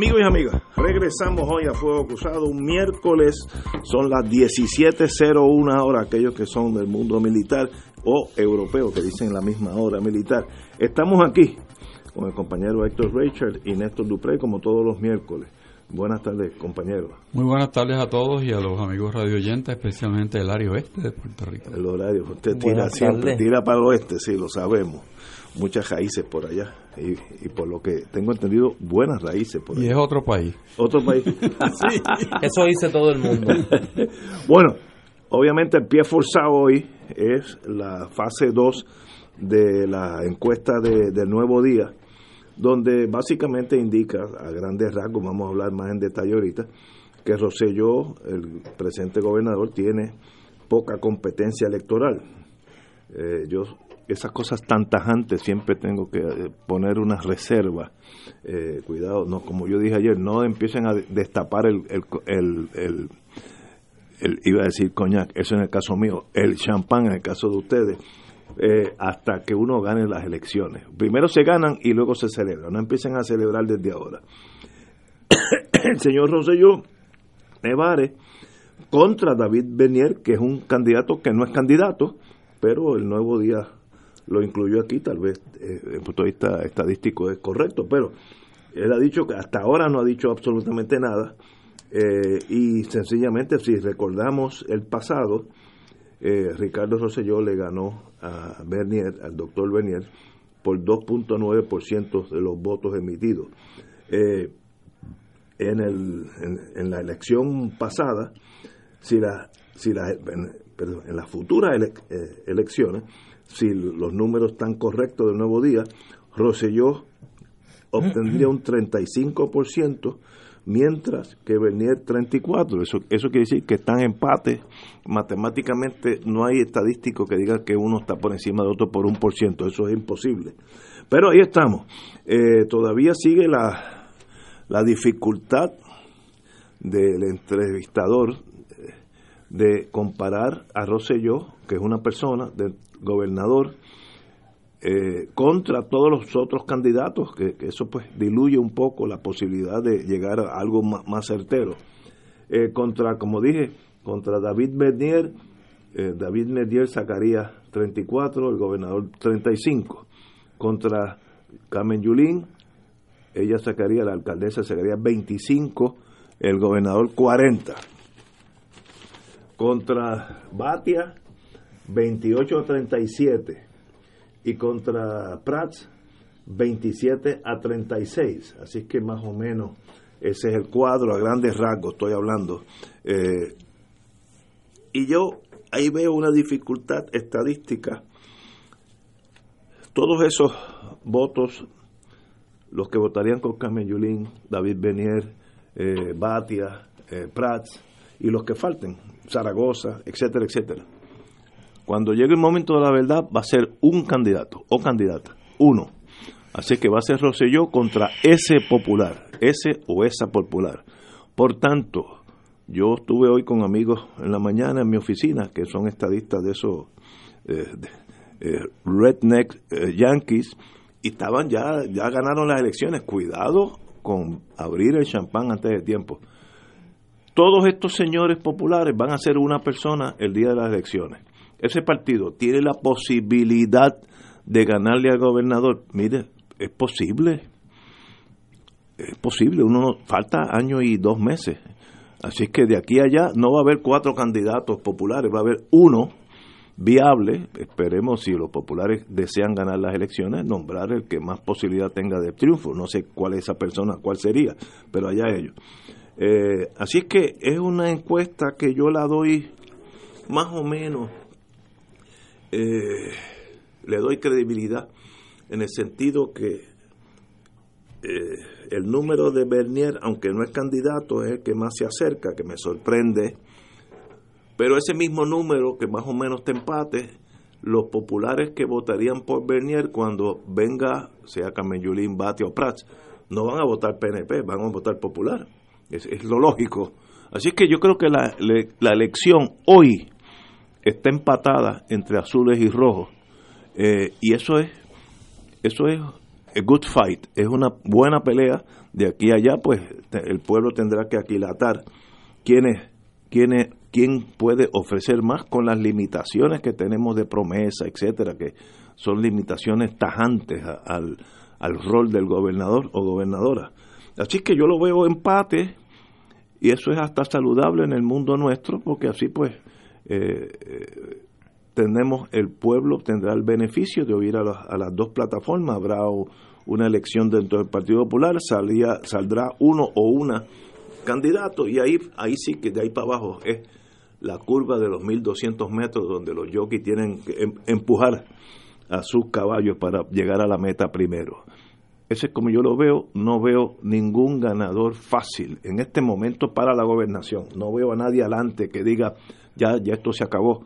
Amigos y amigas, regresamos hoy a Fuego Cruzado, un miércoles, son las 17.01 hora, aquellos que son del mundo militar o europeo, que dicen la misma hora militar. Estamos aquí con el compañero Héctor Richard y Néstor Dupré, como todos los miércoles. Buenas tardes, compañeros. Muy buenas tardes a todos y a los amigos radioyentes, especialmente del área oeste de Puerto Rico. El horario, usted tira siempre, tira para el oeste, sí, lo sabemos muchas raíces por allá y, por lo que tengo entendido buenas raíces por allá. Y es otro país. Otro país. sí. Eso dice todo el mundo. bueno, obviamente el pie forzado hoy es la fase 2 de la encuesta de, del nuevo día, donde básicamente indica a grandes rasgos, vamos a hablar más en detalle ahorita, que Roselló, el presente gobernador, tiene poca competencia electoral. Eh, yo esas cosas tan tajantes siempre tengo que eh, poner una reserva. Eh, cuidado, no como yo dije ayer, no empiecen a destapar el, el, el, iba a decir coñac, eso en el caso mío, el champán en el caso de ustedes, eh, hasta que uno gane las elecciones. Primero se ganan y luego se celebran, no empiecen a celebrar desde ahora. el señor Rosselló Nevare contra David Benier, que es un candidato que no es candidato, pero el nuevo día lo incluyó aquí, tal vez eh, desde el punto de vista estadístico es correcto, pero él ha dicho que hasta ahora no ha dicho absolutamente nada eh, y sencillamente si recordamos el pasado, eh, Ricardo Rosselló le ganó a Bernier, al doctor Bernier, por 2.9% de los votos emitidos. en, el, en, la elección pasada, si la, si la, en las futuras elecciones, si los números están correctos del nuevo día, Roselló obtendría un 35%, mientras que Bernier 34%. Eso, eso quiere decir que están empate. Matemáticamente no hay estadístico que diga que uno está por encima de otro por un por ciento. Eso es imposible. Pero ahí estamos. Eh, todavía sigue la, la dificultad del entrevistador eh, de comparar a Rosselló, que es una persona de gobernador eh, contra todos los otros candidatos, que, eso pues diluye un poco la posibilidad de llegar a algo más, certero. Eh, contra, como dije, contra David Bernier, eh, David Bernier sacaría 34, el gobernador 35. Contra Carmen Yulín, ella sacaría, la alcaldesa sacaría 25, el gobernador 40. Contra Batia, 28 a 37 y contra Prats 27 a 36. Así que más o menos ese es el cuadro a grandes rasgos, estoy hablando. Eh, y yo ahí veo una dificultad estadística. Todos esos votos, los que votarían con Carmen Yulín, David Benier, eh, Batia, eh, Prats, y los que falten, Zaragoza, etcétera, etcétera cuando llegue el momento de la verdad, va a ser un candidato o candidata, uno. Así que va a ser Rosselló contra ese popular, ese o esa popular. Por tanto, yo estuve hoy con amigos en la mañana en mi oficina, que son estadistas de esos eh, eh, redneck eh, yankees, y estaban ya, ya ganaron las elecciones. Cuidado con abrir el champán antes de tiempo. Todos estos señores populares van a ser una persona el día de las elecciones ese partido tiene la posibilidad de ganarle al gobernador, mire, es posible. Es posible, uno falta año y dos meses. Así es que de aquí a allá no va a haber cuatro candidatos populares, va a haber uno viable. Esperemos si los populares desean ganar las elecciones, nombrar el que más posibilidad tenga de triunfo. No sé cuál es esa persona, cuál sería, pero allá ellos. Eh, así es que es una encuesta que yo la doy más o menos, eh, le doy credibilidad en el sentido que eh, el número de Bernier, aunque no es candidato, es el que más se acerca, que me sorprende. Pero ese mismo número, que más o menos te empate, los populares que votarían por Bernier cuando venga, sea Camellulín, Bate o Prats, no van a votar PNP, van a votar popular. Es, lo lógico. Así que yo creo que la, la, elección hoy está empatada entre azules y rojos. Eh, y eso es, eso es a good fight, es una buena pelea. De aquí a allá, pues el pueblo tendrá que aquilatar quién es, quién es, quién puede ofrecer más con las limitaciones que tenemos de promesa, etcétera, que son limitaciones tajantes al, al rol del gobernador o gobernadora. Así que yo lo veo empate y eso es hasta saludable en el mundo nuestro porque así pues eh, eh, tenemos el pueblo tendrá el beneficio de oír a, a las dos plataformas habrá una elección dentro del Partido Popular salía, saldrá uno o una candidato y ahí ahí sí que de ahí para abajo es la curva de los 1200 metros donde los jockeys tienen que em, empujar a sus caballos para llegar a la meta primero. Ese es como yo lo veo, no veo ningún ganador fácil en este momento para la gobernación. No veo a nadie adelante que diga, ya, ya esto se acabó.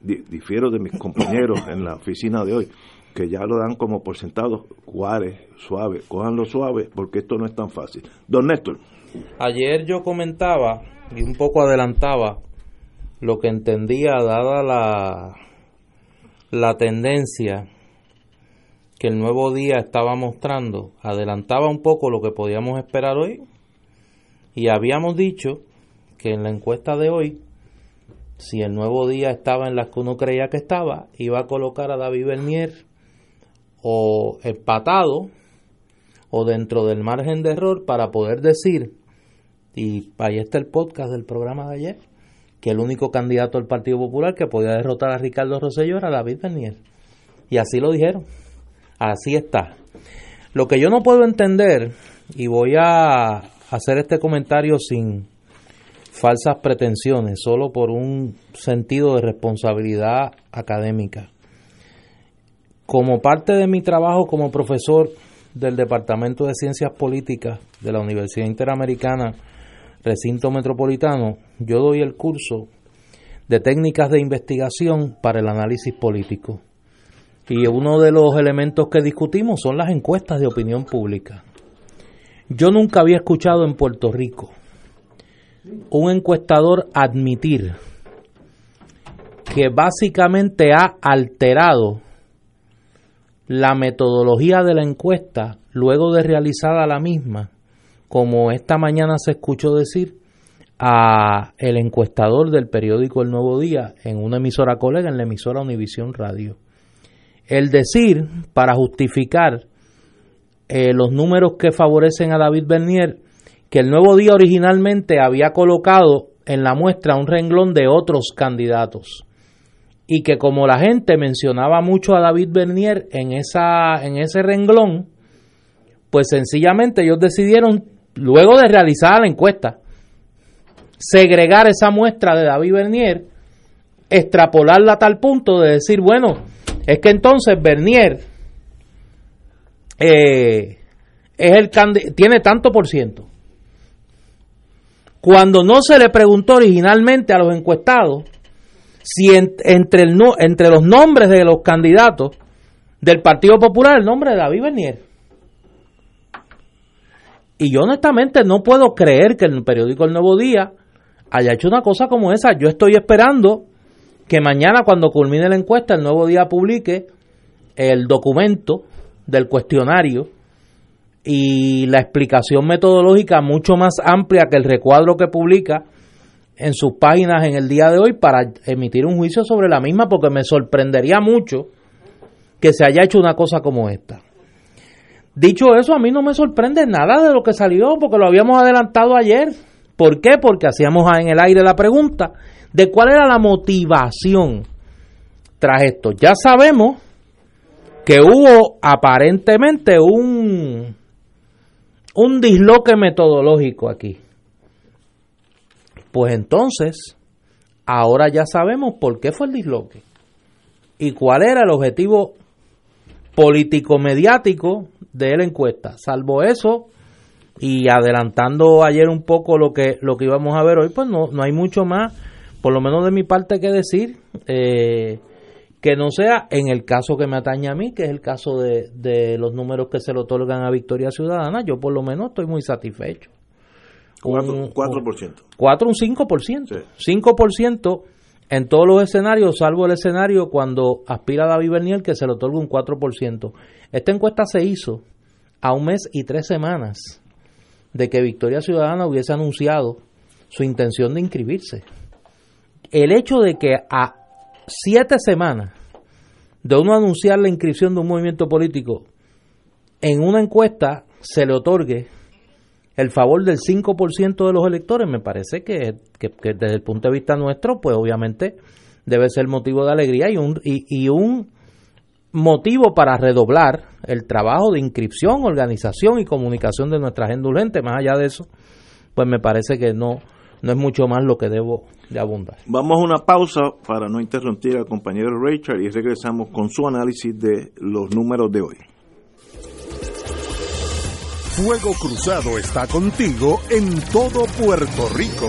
Difiero de mis compañeros en la oficina de hoy, que ya lo dan como por sentado, Juárez, suave, cójanlo suave, porque esto no es tan fácil. Don Néstor. Ayer yo comentaba y un poco adelantaba lo que entendía dada la, la tendencia que el nuevo día estaba mostrando, adelantaba un poco lo que podíamos esperar hoy y habíamos dicho que en la encuesta de hoy, si el nuevo día estaba en las que uno creía que estaba, iba a colocar a David Bernier o empatado o dentro del margen de error para poder decir, y ahí está el podcast del programa de ayer, que el único candidato del Partido Popular que podía derrotar a Ricardo Rosselló era David Bernier. Y así lo dijeron. Así está. Lo que yo no puedo entender, y voy a hacer este comentario sin falsas pretensiones, solo por un sentido de responsabilidad académica. Como parte de mi trabajo como profesor del Departamento de Ciencias Políticas de la Universidad Interamericana recinto metropolitano, yo doy el curso de técnicas de investigación para el análisis político. Y uno de los elementos que discutimos son las encuestas de opinión pública. Yo nunca había escuchado en Puerto Rico un encuestador admitir que básicamente ha alterado la metodología de la encuesta luego de realizada la misma como esta mañana se escuchó decir a el encuestador del periódico El Nuevo Día en una emisora colega, en la emisora Univisión Radio. El decir, para justificar eh, los números que favorecen a David Bernier, que el Nuevo Día originalmente había colocado en la muestra un renglón de otros candidatos. Y que como la gente mencionaba mucho a David Bernier en, esa, en ese renglón, pues sencillamente ellos decidieron luego de realizar la encuesta, segregar esa muestra de David Bernier, extrapolarla a tal punto de decir, bueno, es que entonces Bernier eh, es el tiene tanto por ciento. Cuando no se le preguntó originalmente a los encuestados si entre, entre los nombres de los candidatos del Partido Popular el nombre de David Bernier y yo honestamente no puedo creer que el periódico El Nuevo Día haya hecho una cosa como esa. Yo estoy esperando que mañana cuando culmine la encuesta el Nuevo Día publique el documento del cuestionario y la explicación metodológica mucho más amplia que el recuadro que publica en sus páginas en el día de hoy para emitir un juicio sobre la misma porque me sorprendería mucho que se haya hecho una cosa como esta. Dicho eso, a mí no me sorprende nada de lo que salió porque lo habíamos adelantado ayer. ¿Por qué? Porque hacíamos en el aire la pregunta de cuál era la motivación tras esto. Ya sabemos que hubo aparentemente un, un disloque metodológico aquí. Pues entonces, ahora ya sabemos por qué fue el disloque y cuál era el objetivo político-mediático de la encuesta. Salvo eso, y adelantando ayer un poco lo que, lo que íbamos a ver hoy, pues no, no hay mucho más, por lo menos de mi parte, que decir. Eh, que no sea en el caso que me atañe a mí, que es el caso de, de los números que se le otorgan a Victoria Ciudadana, yo por lo menos estoy muy satisfecho. 4%. 4 un 5%. 5% en todos los escenarios, salvo el escenario cuando aspira David Bernier, que se le otorga un 4%. Esta encuesta se hizo a un mes y tres semanas de que Victoria Ciudadana hubiese anunciado su intención de inscribirse. El hecho de que a siete semanas de uno anunciar la inscripción de un movimiento político, en una encuesta se le otorgue el favor del 5% de los electores, me parece que, desde el punto de vista nuestro, pues obviamente debe ser motivo de alegría y un, y, un motivo para redoblar el trabajo de inscripción, organización y comunicación de nuestra agenda urgente. Más allá de eso, pues me parece que no, no es mucho más lo que debo de abundar. Vamos a una pausa para no interrumpir al compañero Richard y regresamos con su análisis de los números de hoy. Fuego Cruzado está contigo en todo Puerto Rico.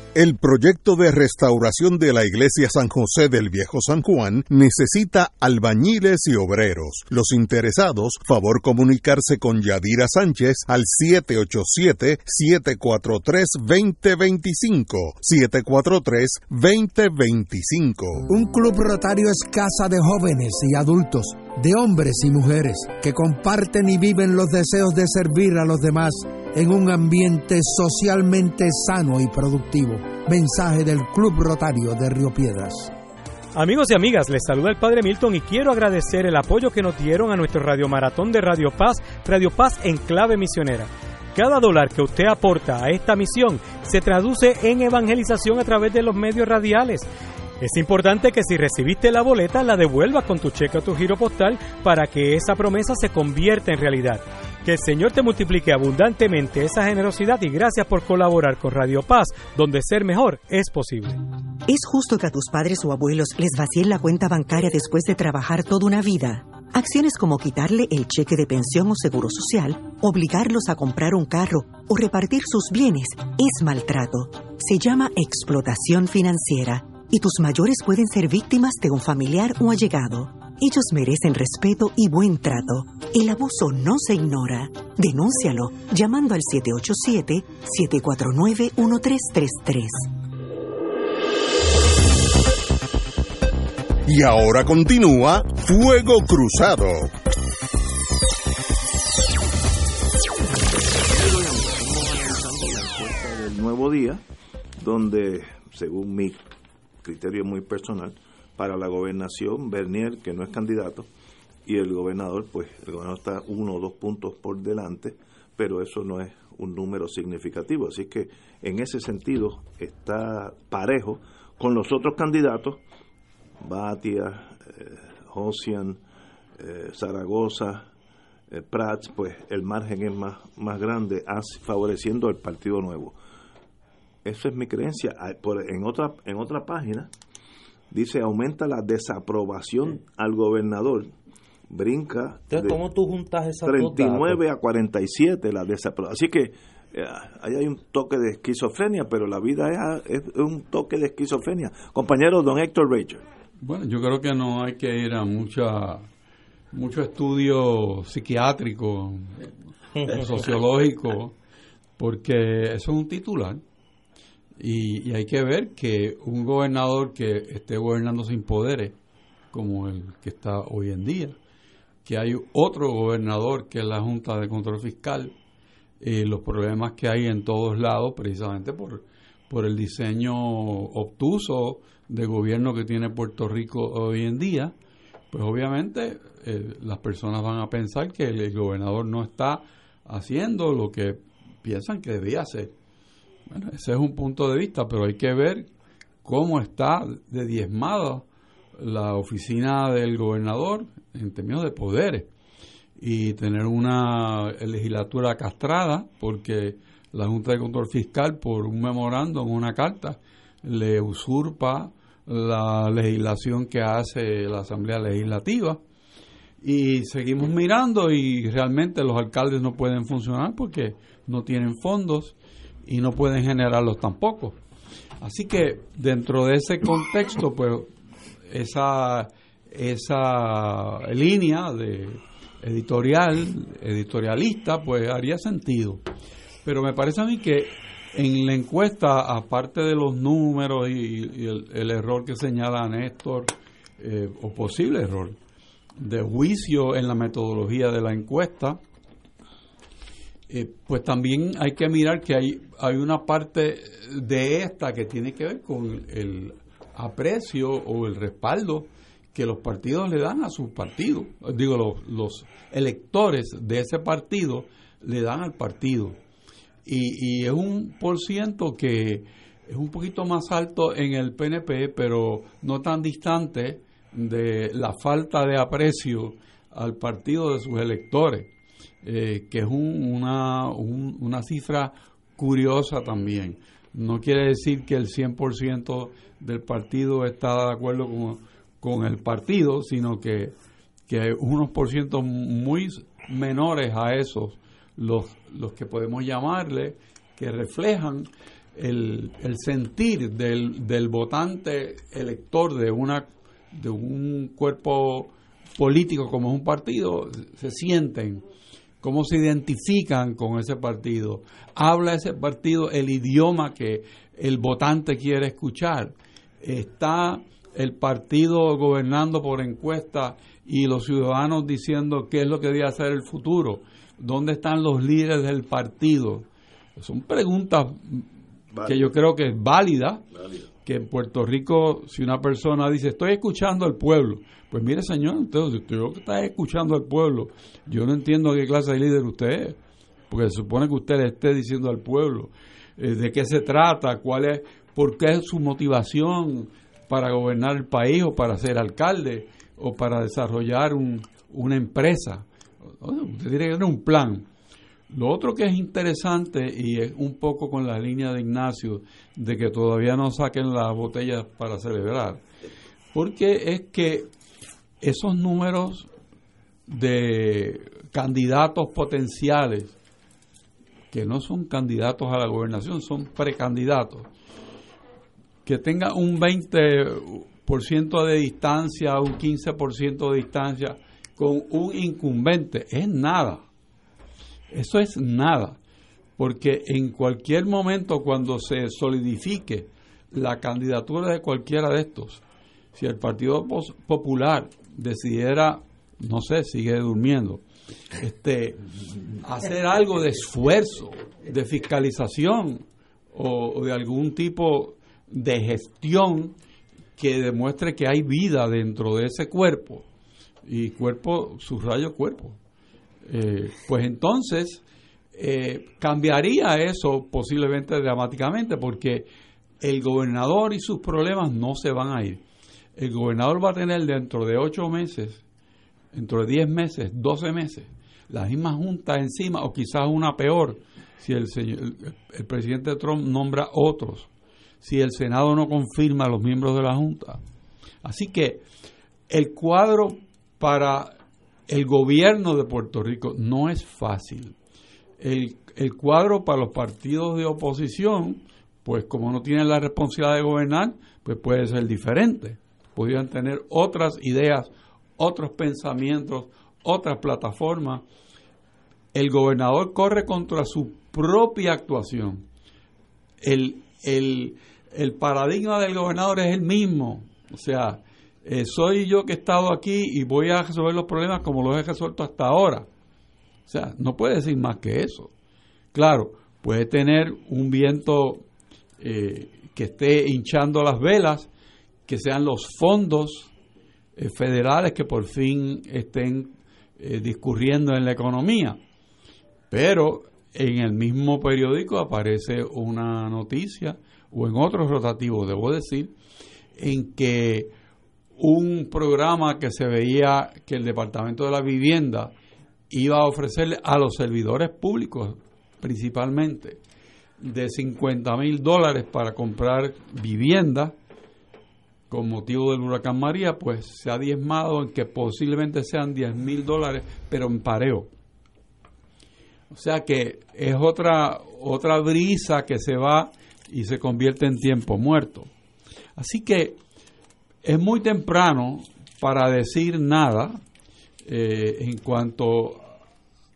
El proyecto de restauración de la iglesia San José del Viejo San Juan necesita albañiles y obreros. Los interesados, favor comunicarse con Yadira Sánchez al 787-743-2025. 743-2025. Un club rotario es casa de jóvenes y adultos, de hombres y mujeres, que comparten y viven los deseos de servir a los demás en un ambiente socialmente sano y productivo. Mensaje del Club Rotario de Río Piedras. Amigos y amigas, les saluda el Padre Milton y quiero agradecer el apoyo que nos dieron a nuestro Radio Maratón de Radio Paz, Radio Paz en clave misionera. Cada dólar que usted aporta a esta misión se traduce en evangelización a través de los medios radiales. Es importante que si recibiste la boleta la devuelvas con tu cheque o tu giro postal para que esa promesa se convierta en realidad. Que el Señor te multiplique abundantemente esa generosidad y gracias por colaborar con Radio Paz, donde ser mejor es posible. ¿Es justo que a tus padres o abuelos les vacíen la cuenta bancaria después de trabajar toda una vida? Acciones como quitarle el cheque de pensión o seguro social, obligarlos a comprar un carro o repartir sus bienes es maltrato. Se llama explotación financiera y tus mayores pueden ser víctimas de un familiar o allegado. Ellos merecen respeto y buen trato. El abuso no se ignora. Denúncialo llamando al 787-749-1333. Y ahora continúa Fuego Cruzado. El nuevo día, donde, según mi criterio muy personal, para la gobernación, Bernier, que no es candidato, y el gobernador, pues el gobernador está uno o dos puntos por delante, pero eso no es un número significativo. Así que en ese sentido está parejo con los otros candidatos, Batia, eh, Josian, eh, Zaragoza, eh, Prats, pues el margen es más, más grande, favoreciendo al Partido Nuevo. Esa es mi creencia. Por, en, otra, en otra página, dice aumenta la desaprobación al gobernador. Brinca. Entonces, ¿cómo tú juntas esa 39 a 47 la desaprobación. Así que eh, ahí hay un toque de esquizofrenia, pero la vida es, un toque de esquizofrenia. Compañero don Héctor Rachel. Bueno, yo creo que no hay que ir a mucha mucho estudio psiquiátrico, sociológico, porque eso es un titular. Y, hay que ver que un gobernador que esté gobernando sin poderes como el que está hoy en día, que hay otro gobernador que es la Junta de Control Fiscal, eh, los problemas que hay en todos lados precisamente por, por el diseño obtuso de gobierno que tiene Puerto Rico hoy en día, pues obviamente eh, las personas van a pensar que el, gobernador no está haciendo lo que piensan que debía hacer. Bueno, ese es un punto de vista, pero hay que ver cómo está de diezmada la oficina del gobernador en términos de poderes. Y tener una legislatura castrada porque la Junta de Control Fiscal por un memorándum, una carta, le usurpa la legislación que hace la Asamblea Legislativa. Y seguimos mirando y realmente los alcaldes no pueden funcionar porque no tienen fondos y no pueden generarlos tampoco. Así que dentro de ese contexto, pues esa, esa línea de editorial, editorialista, pues haría sentido. Pero me parece a mí que en la encuesta, aparte de los números y, el, error que señala Néstor, eh, o posible error, de juicio en la metodología de la encuesta, eh, pues también hay que mirar que hay, hay una parte de esta que tiene que ver con el aprecio o el respaldo que los partidos le dan a sus partidos, digo, los, los electores de ese partido le dan al partido. Y, y, es un por ciento que es un poquito más alto en el PNP, pero no tan distante de la falta de aprecio al partido de sus electores, eh, que es una, una cifra curiosa también. No quiere decir que el 100% del partido está de acuerdo con, con el partido, sino que, que hay unos por ciento muy menores a esos, los, los que podemos llamarle, que reflejan el, el sentir del, del votante elector de una de un cuerpo político como es un partido, se sienten, cómo se identifican con ese partido, habla ese partido el idioma que el votante quiere escuchar, está el partido gobernando por encuesta y los ciudadanos diciendo qué es lo que debe hacer el futuro, dónde están los líderes del partido. Son preguntas que yo creo que es válida, en Puerto Rico, si una persona dice, estoy escuchando al pueblo, pues mire señor, usted, usted está escuchando al pueblo, yo no entiendo qué clase de líder usted es, porque se supone que usted le esté diciendo al pueblo eh, de qué se trata, cuál es, por qué es su motivación para gobernar el país o para ser alcalde o para desarrollar un, una empresa. Usted tiene que tener un plan. Lo otro que es interesante y es un poco con la línea de Ignacio de que todavía no saquen las botellas para celebrar, porque es que esos números de candidatos potenciales que no son candidatos a la gobernación, son precandidatos, que tenga un 20% de distancia, un 15% de distancia con un incumbente, es nada eso es nada, porque en cualquier momento cuando se solidifique la candidatura de cualquiera de estos, si el Partido Popular decidiera, no sé, sigue durmiendo, este, hacer algo de esfuerzo, de fiscalización o, de algún tipo de gestión que demuestre que hay vida dentro de ese cuerpo, y cuerpo, subrayo cuerpo, eh, pues entonces eh, cambiaría eso posiblemente dramáticamente porque el gobernador y sus problemas no se van a ir. El gobernador va a tener dentro de ocho meses, dentro de diez meses, doce meses, la misma junta encima o quizás una peor si el, el presidente Trump nombra otros, si el Senado no confirma a los miembros de la junta. Así que el cuadro para el gobierno de Puerto Rico no es fácil. El, cuadro para los partidos de oposición, pues como no tienen la responsabilidad de gobernar, pues puede ser diferente. Podrían tener otras ideas, otros pensamientos, otras plataformas. El gobernador corre contra su propia actuación. El, el paradigma del gobernador es el mismo. O sea, eh, soy yo que he estado aquí y voy a resolver los problemas como los he resuelto hasta ahora. O sea, no puede decir más que eso. Claro, puede tener un viento eh, que esté hinchando las velas, que sean los fondos eh, federales que por fin estén discurriendo en la economía. Pero en el mismo periódico aparece una noticia, o en otros rotativos, debo decir, en que un programa que se veía que el Departamento de la Vivienda iba a ofrecerle a los servidores públicos principalmente de 50 mil dólares para comprar vivienda con motivo del huracán María, pues se ha diezmado en que posiblemente sean 10 mil dólares, pero en pareo. O sea que es otra, otra brisa que se va y se convierte en tiempo muerto. Así que es muy temprano para decir nada eh, en cuanto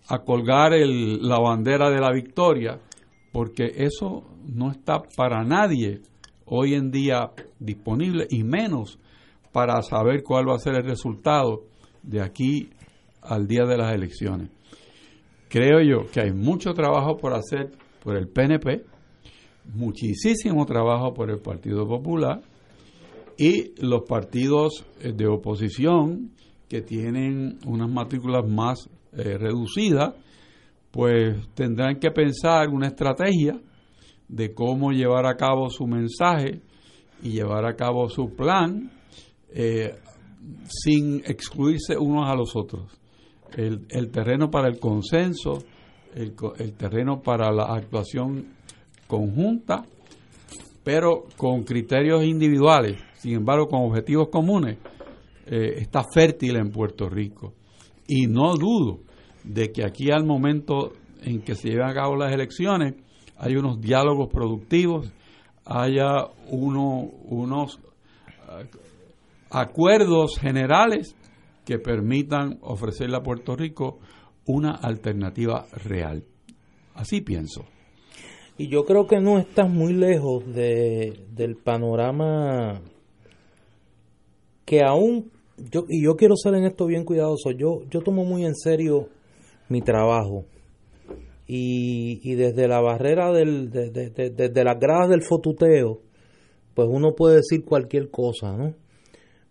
a colgar la bandera de la victoria, porque eso no está para nadie hoy en día disponible y menos para saber cuál va a ser el resultado de aquí al día de las elecciones. Creo yo que hay mucho trabajo por hacer por el PNP, muchísimo trabajo por el Partido Popular y los partidos eh, de oposición que tienen unas matrículas más eh, reducidas, pues tendrán que pensar una estrategia de cómo llevar a cabo su mensaje y llevar a cabo su plan eh, sin excluirse unos a los otros. El, terreno para el consenso, el terreno para la actuación conjunta, pero con criterios individuales, sin embargo con objetivos comunes, eh, está fértil en Puerto Rico. Y no dudo de que aquí al momento en que se lleven a cabo las elecciones hay unos diálogos productivos, haya uno, unos eh, acuerdos generales que permitan ofrecerle a Puerto Rico una alternativa real. Así pienso. Y yo creo que no estás muy lejos de, del panorama que aún, yo, y yo quiero ser en esto bien cuidadoso, yo, yo tomo muy en serio mi trabajo. Y, y desde la barrera del, desde las gradas del fotuteo, pues uno puede decir cualquier cosa, ¿no?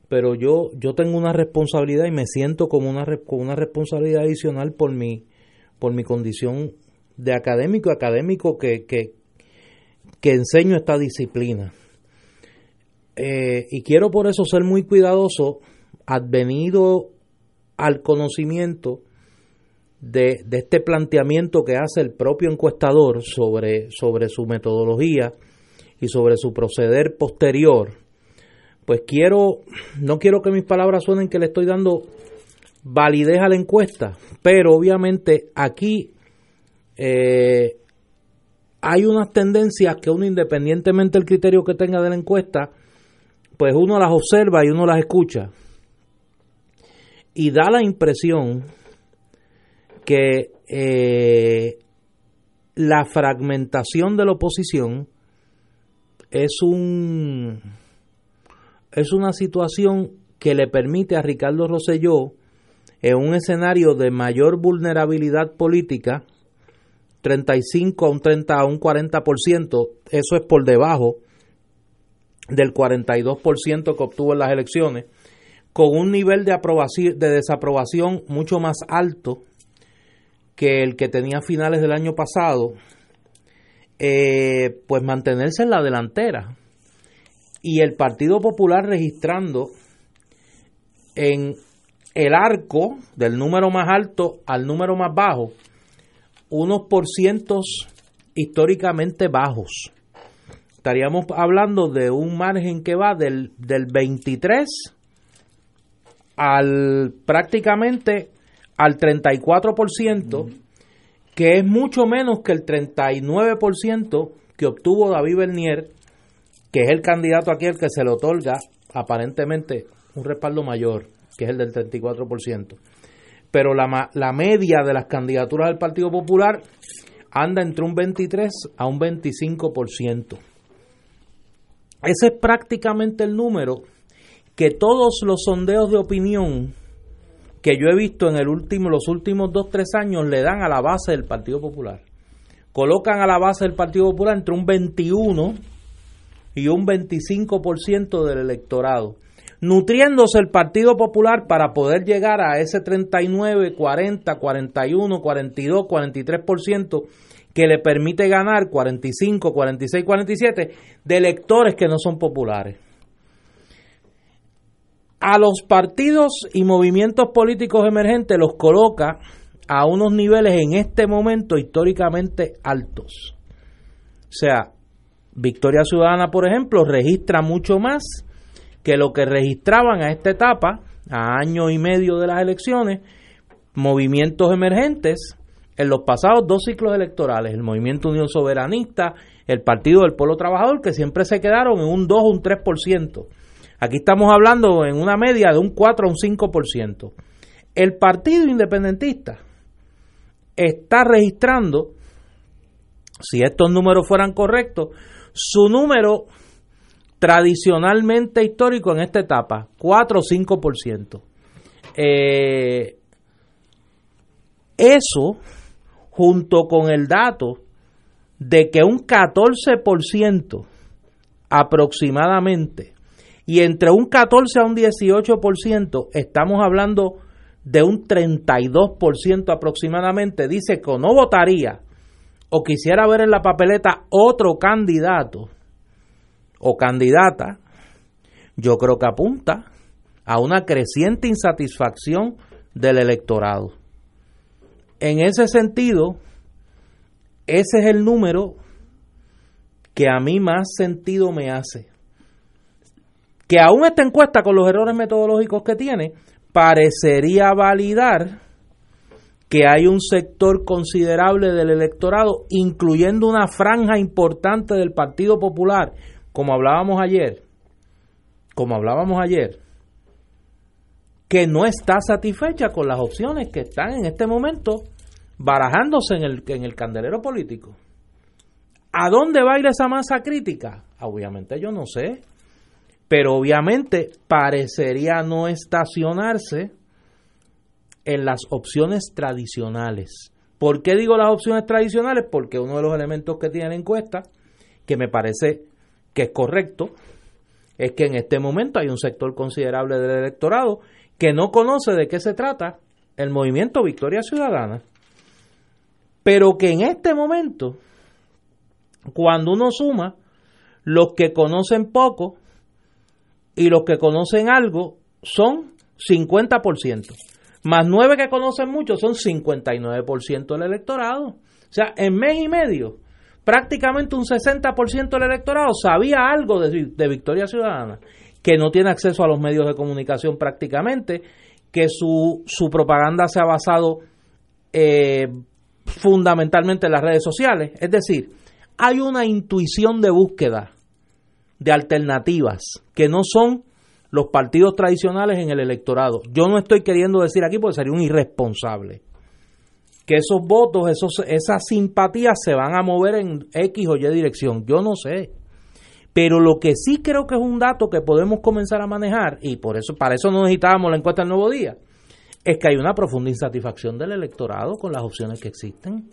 Pero yo, yo tengo una responsabilidad y me siento como una, con una responsabilidad adicional por mi, por mi condición de académico, académico que, que, enseño esta disciplina. Eh, y quiero por eso ser muy cuidadoso, advenido al conocimiento de, de, este planteamiento que hace el propio encuestador sobre, sobre su metodología y sobre su proceder posterior, pues quiero, no quiero que mis palabras suenen que le estoy dando validez a la encuesta, pero obviamente aquí eh, hay unas tendencias que uno, independientemente del criterio que tenga de la encuesta, pues uno las observa y uno las escucha. Y da la impresión que eh, la fragmentación de la oposición es un es una situación que le permite a Ricardo Rosselló en un escenario de mayor vulnerabilidad política 35 a un 30 a un 40%, eso es por debajo del 42% que obtuvo en las elecciones, con un nivel de, aprobación, de desaprobación mucho más alto que el que tenía a finales del año pasado, eh, pues mantenerse en la delantera. Y el Partido Popular registrando en el arco del número más alto al número más bajo, unos porcientos históricamente bajos. Estaríamos hablando de un margen que va del, del 23 al prácticamente al 34%, que es mucho menos que el 39% que obtuvo David Bernier, que es el candidato aquí el que se le otorga aparentemente un respaldo mayor, que es el del 34% pero la, la media de las candidaturas del Partido Popular anda entre un 23 a un 25%. Ese es prácticamente el número que todos los sondeos de opinión que yo he visto en los últimos dos, tres años le dan a la base del Partido Popular. Colocan a la base del Partido Popular entre un 21 y un 25% del electorado, nutriéndose el Partido Popular para poder llegar a ese 39, 40, 41, 42, 43% que le permite ganar 45, 46, 47 de electores que no son populares. A los partidos y movimientos políticos emergentes los coloca a unos niveles en este momento históricamente altos. O sea, Victoria Ciudadana, por ejemplo, registra mucho más que lo que registraban a esta etapa, a año y medio de las elecciones, movimientos emergentes en los pasados dos ciclos electorales, el Movimiento Unión Soberanista, el Partido del Pueblo Trabajador, que siempre se quedaron en un 2 o un 3%. Aquí estamos hablando en una media de un 4 o un 5%. El Partido Independentista está registrando, si estos números fueran correctos, su número tradicionalmente histórico en esta etapa, 4 o 5%. Eh, eso, junto con el dato de que un 14% aproximadamente, y entre un 14 a un 18%, estamos hablando de un 32% aproximadamente, dice que no votaría o quisiera ver en la papeleta otro candidato o candidata, yo creo que apunta a una creciente insatisfacción del electorado. En ese sentido, ese es el número que a mí más sentido me hace. Que aún esta encuesta, con los errores metodológicos que tiene, parecería validar que hay un sector considerable del electorado, incluyendo una franja importante del Partido Popular, como hablábamos ayer, como hablábamos ayer, que no está satisfecha con las opciones que están en este momento barajándose en el, en el candelero político. ¿A dónde va a ir esa masa crítica? Obviamente yo no sé, pero obviamente parecería no estacionarse en las opciones tradicionales. ¿Por qué digo las opciones tradicionales? Porque uno de los elementos que tiene la encuesta, que me parece que es correcto, es que en este momento hay un sector considerable del electorado que no conoce de qué se trata el movimiento Victoria Ciudadana, pero que en este momento, cuando uno suma los que conocen poco y los que conocen algo, son 50% más nueve que conocen mucho son 59% del electorado. O sea, en mes y medio, prácticamente un 60% del electorado sabía algo de, Victoria Ciudadana, que no tiene acceso a los medios de comunicación prácticamente, que su, su propaganda se ha basado eh, fundamentalmente en las redes sociales. Es decir, hay una intuición de búsqueda de alternativas que no son los partidos tradicionales en el electorado. Yo no estoy queriendo decir aquí porque sería un irresponsable que esos votos, esos, esas simpatías se van a mover en X o Y dirección. Yo no sé. Pero lo que sí creo que es un dato que podemos comenzar a manejar, y por eso, para eso no necesitábamos la encuesta del nuevo día, es que hay una profunda insatisfacción del electorado con las opciones que existen.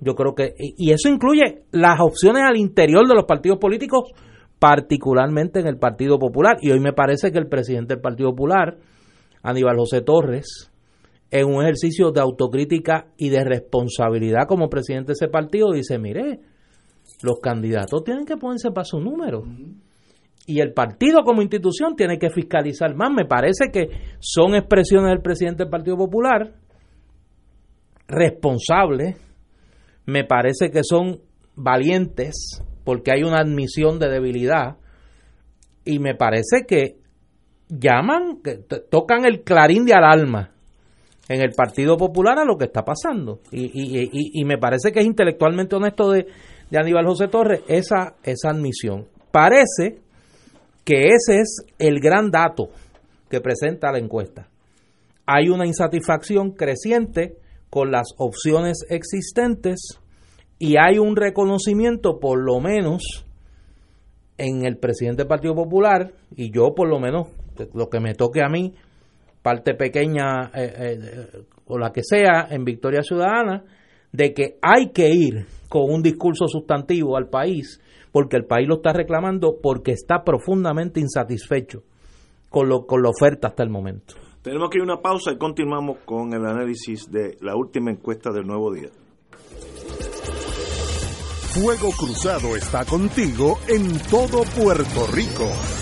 Yo creo que, y eso incluye las opciones al interior de los partidos políticos particularmente en el Partido Popular. Y hoy me parece que el presidente del Partido Popular, Aníbal José Torres, en un ejercicio de autocrítica y de responsabilidad como presidente de ese partido, dice, mire, los candidatos tienen que ponerse para su número. Y el partido como institución tiene que fiscalizar más. Me parece que son expresiones del presidente del Partido Popular responsables. Me parece que son valientes porque hay una admisión de debilidad y me parece que llaman, que tocan el clarín de alarma en el Partido Popular a lo que está pasando. Y, y, y, me parece que es intelectualmente honesto de, de Aníbal José Torres esa, esa admisión. Parece que ese es el gran dato que presenta la encuesta. Hay una insatisfacción creciente con las opciones existentes y hay un reconocimiento, por lo menos, en el presidente del Partido Popular, y yo por lo menos lo que me toque a mí, parte pequeña eh, eh, o la que sea en Victoria Ciudadana, de que hay que ir con un discurso sustantivo al país, porque el país lo está reclamando porque está profundamente insatisfecho con, lo, con la oferta hasta el momento. Tenemos que ir a una pausa y continuamos con el análisis de la última encuesta del nuevo día. Fuego Cruzado está contigo en todo Puerto Rico.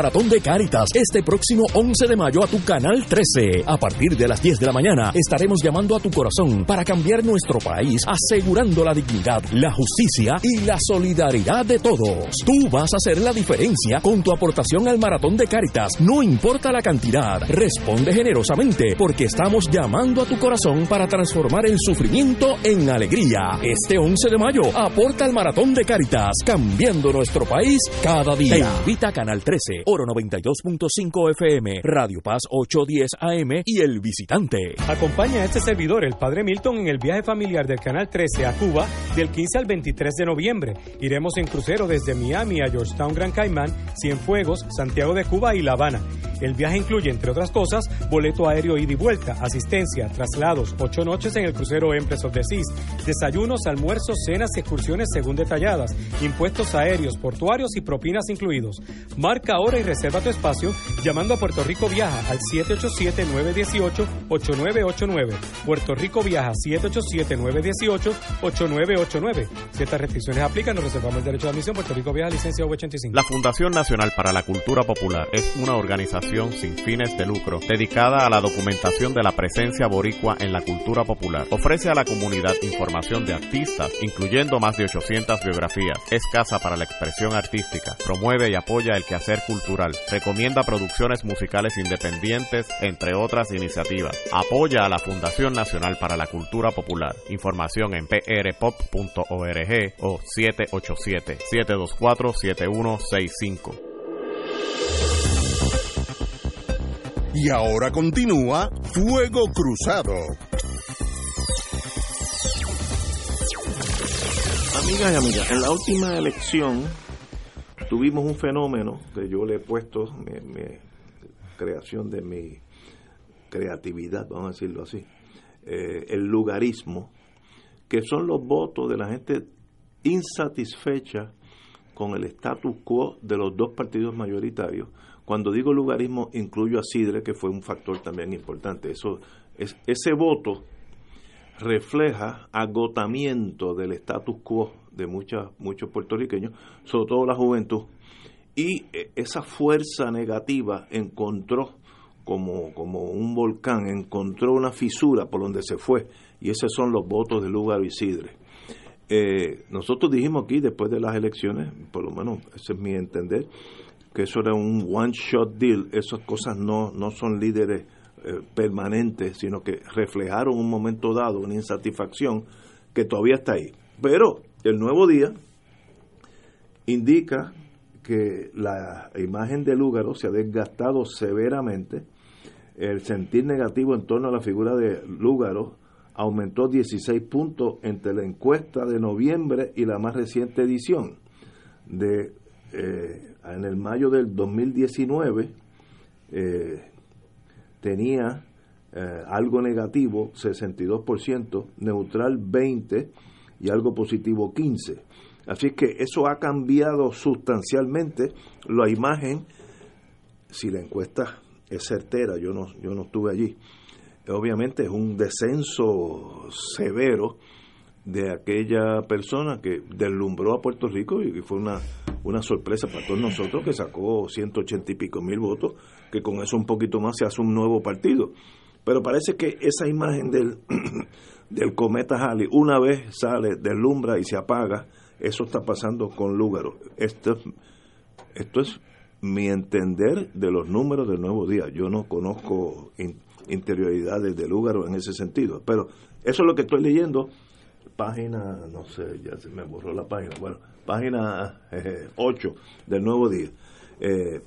Maratón de Cáritas este próximo 11 de mayo a tu canal 13. A partir de las 10 de la mañana estaremos llamando a tu corazón para cambiar nuestro país, asegurando la dignidad, la justicia y la solidaridad de todos. Tú vas a hacer la diferencia con tu aportación al Maratón de Cáritas. No importa la cantidad, responde generosamente porque estamos llamando a tu corazón para transformar el sufrimiento en alegría. Este 11 de mayo aporta al Maratón de Cáritas, cambiando nuestro país cada día. Invita Canal 13 Oro 92.5 FM, Radio Paz 810 AM y El Visitante. Acompaña a este servidor, el Padre Milton, en el viaje familiar del Canal 13 a Cuba del 15 al 23 de noviembre. Iremos en crucero desde Miami a Georgetown, Gran Caimán, Cienfuegos, Santiago de Cuba y La Habana. El viaje incluye, entre otras cosas, boleto aéreo ida y vuelta, asistencia, traslados, ocho noches en el crucero Empress of the Seas, desayunos, almuerzos, cenas y excursiones según detalladas, impuestos aéreos, portuarios y propinas incluidos. Marca ahora reserva tu espacio llamando a Puerto Rico Viaja al 787-918-8989. Puerto Rico Viaja 787-918-8989. Si estas restricciones aplican, nos reservamos el derecho de admisión. Puerto Rico Viaja, licencia V85. La Fundación Nacional para la Cultura Popular es una organización sin fines de lucro dedicada a la documentación de la presencia boricua en la cultura popular. Ofrece a la comunidad información de artistas, incluyendo más de 800 biografías. Es casa para la expresión artística. Promueve y apoya el quehacer cultural. Recomienda producciones musicales independientes, entre otras iniciativas. Apoya a la Fundación Nacional para la Cultura Popular. Información en prpop.org o 787-724-7165. Y ahora continúa Fuego Cruzado. Amigas y amigas, en la última elección tuvimos un fenómeno que yo le he puesto mi, creación de mi creatividad, vamos a decirlo así, eh, el lugarismo, que son los votos de la gente insatisfecha con el status quo de los dos partidos mayoritarios. Cuando digo lugarismo, incluyo a Sidre, que fue un factor también importante. Eso, es, ese voto refleja agotamiento del status quo de muchas, muchos puertorriqueños, sobre todo la juventud, y eh, esa fuerza negativa encontró como, como un volcán, encontró una fisura por donde se fue, y esos son los votos de Lugaro y Sidre. Eh, nosotros dijimos aquí, después de las elecciones, por lo menos ese es mi entender, que eso era un one-shot deal, esas cosas no, no son líderes eh, permanentes, sino que reflejaron un momento dado una insatisfacción que todavía está ahí. Pero el nuevo día indica que la imagen de Lúgaro se ha desgastado severamente, el sentir negativo en torno a la figura de Lúgaro aumentó 16 puntos entre la encuesta de noviembre y la más reciente edición. De, eh, en el mayo del 2019 eh, tenía eh, algo negativo 62%, neutral 20% y algo positivo 15%. Así que eso ha cambiado sustancialmente la imagen, si la encuesta es certera, yo no, yo no estuve allí, obviamente es un descenso severo de aquella persona que deslumbró a Puerto Rico y fue una, una sorpresa para todos nosotros que sacó 180 y pico mil votos, que con eso un poquito más se hace un nuevo partido. Pero parece que esa imagen del, del cometa Halley una vez sale, deslumbra y se apaga, eso está pasando con Lúgaro. Esto, esto es mi entender de los números del nuevo día. Yo no conozco interioridades de Lúgaro en ese sentido, pero eso es lo que estoy leyendo. Página, no sé, ya se me borró la página. Bueno, página 8 eh, del nuevo día. Eh,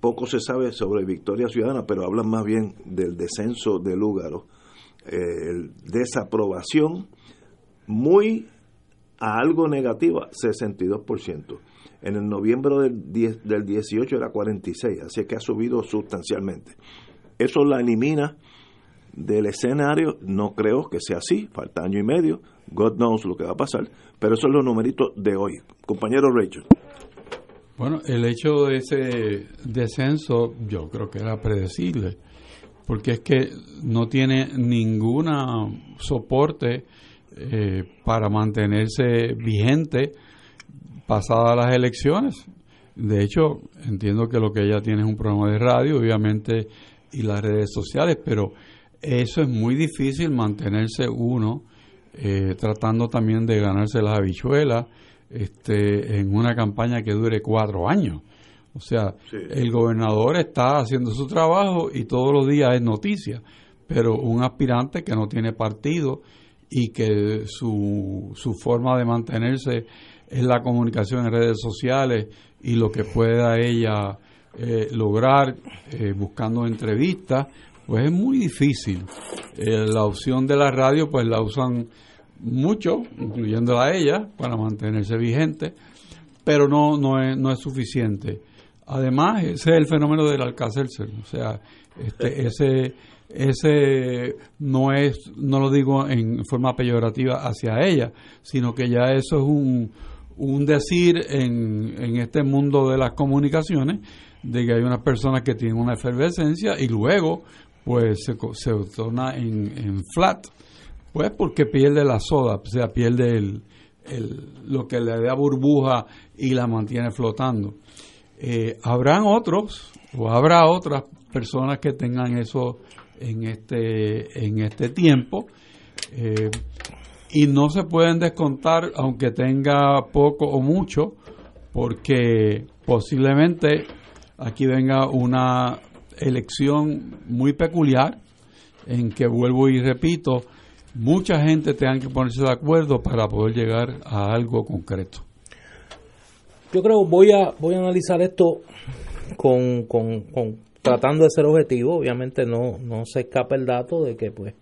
poco se sabe sobre Victoria Ciudadana, pero hablan más bien del descenso de Lúgaro, eh, desaprobación muy a algo negativa, 62%. En el noviembre del, 10, del 18 era 46, así que ha subido sustancialmente. Eso la elimina del escenario, no creo que sea así, falta año y medio, God knows lo que va a pasar, pero esos son los numeritos de hoy. Compañero Rachel. Bueno, el hecho de ese descenso yo creo que era predecible, porque es que no tiene ninguna soporte eh, para mantenerse vigente pasadas las elecciones. De hecho, entiendo que lo que ella tiene es un programa de radio, obviamente, y las redes sociales, pero eso es muy difícil mantenerse uno eh, tratando también de ganarse las habichuelas este, en una campaña que dure cuatro años. O sea, el gobernador está haciendo su trabajo y todos los días es noticia, pero un aspirante que no tiene partido y que su, su forma de mantenerse es la comunicación en redes sociales y lo que pueda ella eh, lograr eh, buscando entrevistas, pues es muy difícil. Eh, la opción de la radio, pues la usan mucho, incluyéndola a ella, para mantenerse vigente, pero no, no, es, no es suficiente. Además, ese es el fenómeno del alcácer, o sea, este, ese ese no es, no lo digo en forma peyorativa hacia ella, sino que ya eso es un, un decir en, en este mundo de las comunicaciones, de que hay unas personas que tienen una efervescencia y luego pues se, se torna en, en, flat, pues porque pierde la soda, o sea, pierde el, el, lo que le da burbuja y la mantiene flotando. Eh, habrán otros o habrá otras personas que tengan eso en este, en este tiempo. Eh, y no se pueden descontar aunque tenga poco o mucho, porque posiblemente aquí venga una elección muy peculiar en que vuelvo y repito, mucha gente tenga que ponerse de acuerdo para poder llegar a algo concreto. Yo creo voy a voy a analizar esto con, con tratando de ser objetivo, obviamente no, no se escapa el dato de que pues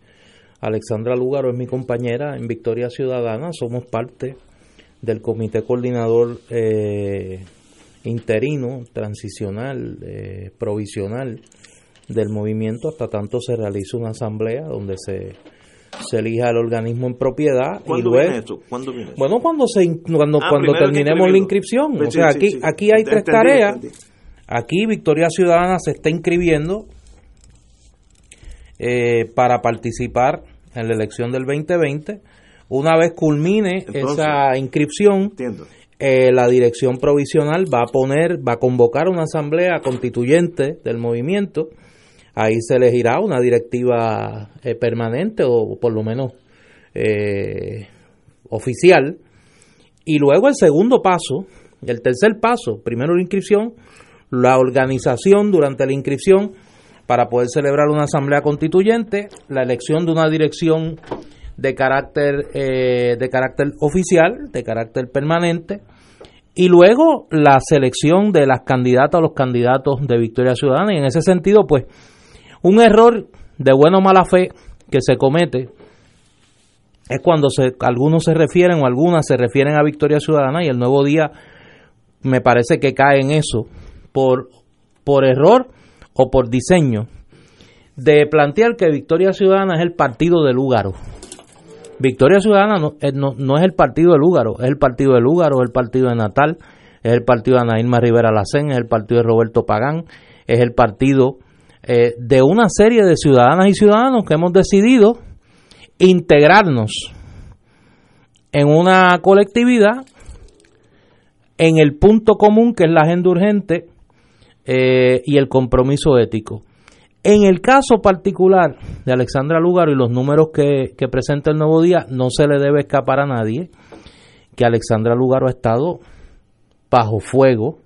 Alexandra Lugaro es mi compañera en Victoria Ciudadana, somos parte del comité coordinador eh, interino, transicional, eh, provisional del movimiento. Hasta tanto se realice una asamblea donde se, se elija el organismo en propiedad y luego viene esto? ¿Cuándo viene bueno cuando se cuando ah, cuando terminemos la inscripción. O sea aquí aquí hay tres tareas. Aquí Victoria Ciudadana se está inscribiendo eh, para participar en la elección del 2020. Una vez culmine esa inscripción, eh, la dirección provisional va a poner, va a convocar una asamblea constituyente del movimiento. Ahí se elegirá una directiva eh, permanente o por lo menos oficial. Y luego el segundo paso, el tercer paso, primero la inscripción, la organización durante la inscripción para poder celebrar una asamblea constituyente, la elección de una dirección de carácter eh, de carácter oficial, de carácter permanente, y luego la selección de las candidatas o los candidatos de Victoria Ciudadana. Y en ese sentido, pues, un error de buena o mala fe que se comete es cuando se, algunos se refieren o algunas se refieren a Victoria Ciudadana y el nuevo día me parece que cae en eso por, por error o por diseño de plantear que Victoria Ciudadana es el partido de Lúgaro. Victoria Ciudadana no, eh, no, no, es el partido de Lúgaro, es el partido de Lúgaro, es el partido de Natal, es el partido de Anaíma Rivera Lacén, es el partido de Roberto Pagán, es el partido eh, de una serie de ciudadanas y ciudadanos que hemos decidido integrarnos en una colectividad en el punto común que es la agenda urgente eh, y el compromiso ético. En el caso particular de Alexandra Lugaro y los números que, presenta el Nuevo Día, no se le debe escapar a nadie que Alexandra Lugaro ha estado bajo fuego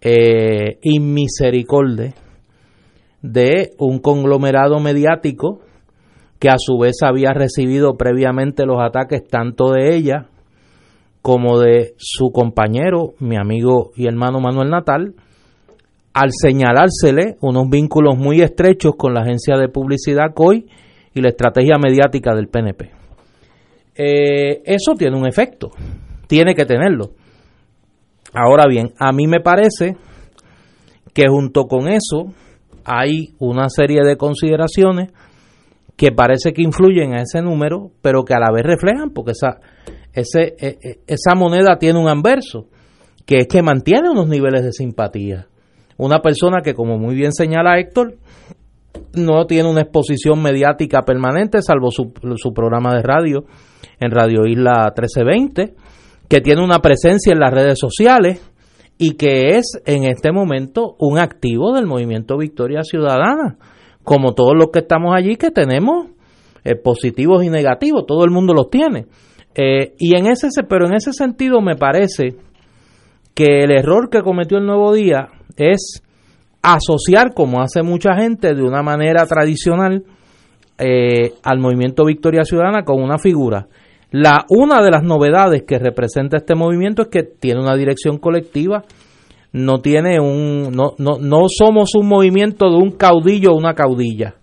eh, inmisericordia de un conglomerado mediático que a su vez había recibido previamente los ataques tanto de ella como de su compañero, mi amigo y hermano Manuel Natal, al señalársele unos vínculos muy estrechos con la agencia de publicidad COI y la estrategia mediática del PNP. Eh, eso tiene un efecto, tiene que tenerlo. Ahora bien, a mí me parece que junto con eso hay una serie de consideraciones que parece que influyen a ese número, pero que a la vez reflejan, porque esa, e, e, esa moneda tiene un anverso, que es que mantiene unos niveles de simpatía. Una persona que, como muy bien señala Héctor, no tiene una exposición mediática permanente, salvo su, su programa de radio en Radio Isla 1320, que tiene una presencia en las redes sociales y que es en este momento un activo del movimiento Victoria Ciudadana, como todos los que estamos allí que tenemos eh, positivos y negativos, todo el mundo los tiene. Eh, y en ese, pero en ese sentido me parece que el error que cometió el Nuevo Día es asociar, como hace mucha gente, de una manera tradicional, eh, al movimiento Victoria Ciudadana con una figura. La, una de las novedades que representa este movimiento es que tiene una dirección colectiva, no tiene un, no, no, no somos un movimiento de un caudillo o una caudilla.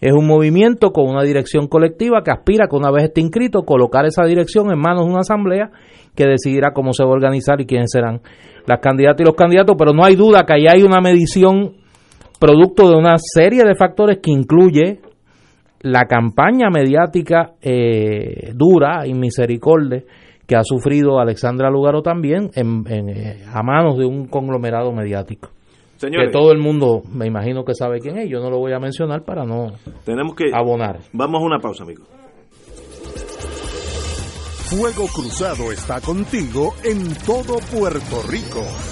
Es un movimiento con una dirección colectiva que aspira que una vez esté inscrito, colocar esa dirección en manos de una asamblea que decidirá cómo se va a organizar y quiénes serán las candidatas y los candidatos, pero no hay duda que ahí hay una medición producto de una serie de factores que incluye la campaña mediática eh, dura y misericordia que ha sufrido Alexandra Lugaro también en, eh, a manos de un conglomerado mediático. que todo el mundo me imagino que sabe quién es, yo no lo voy a mencionar para no tenemos que abonar. Vamos a una pausa, amigo. Fuego Cruzado está contigo en todo Puerto Rico.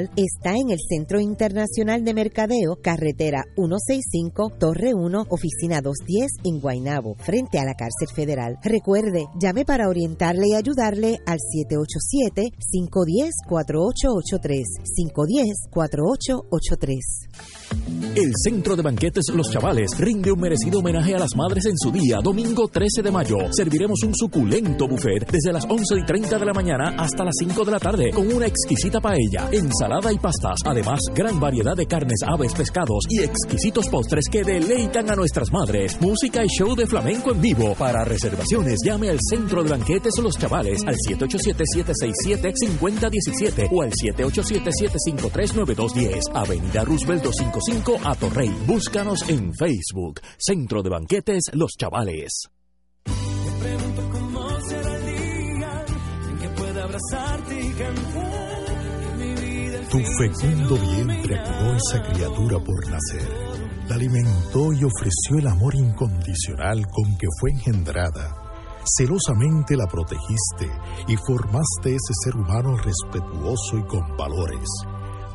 está en el Centro Internacional de Mercadeo, carretera 165, Torre 1, oficina 210 en Guaynabo, frente a la cárcel federal. Recuerde, llame para orientarle y ayudarle al 787-510-4883, 510-4883. El Centro de Banquetes Los Chavales rinde un merecido homenaje a las madres en su día, domingo 13 de mayo. Serviremos un suculento buffet desde las 11 y 30 de la mañana hasta las 5 de la tarde, con una exquisita paella, ensalada y pastas. Además, gran variedad de carnes, aves, pescados y exquisitos postres que deleitan a nuestras madres. Música y show de flamenco en vivo. Para reservaciones, llame al Centro de Banquetes Los Chavales al 787-767-5017 o al 787-753-9210. Avenida Roosevelt 255 a Torrey. Búscanos en Facebook. Centro de Banquetes Los Chavales. Tu fecundo vientre cuidó esa criatura por nacer. La alimentó y ofreció el amor incondicional con que fue engendrada. Celosamente la protegiste y formaste ese ser humano respetuoso y con valores.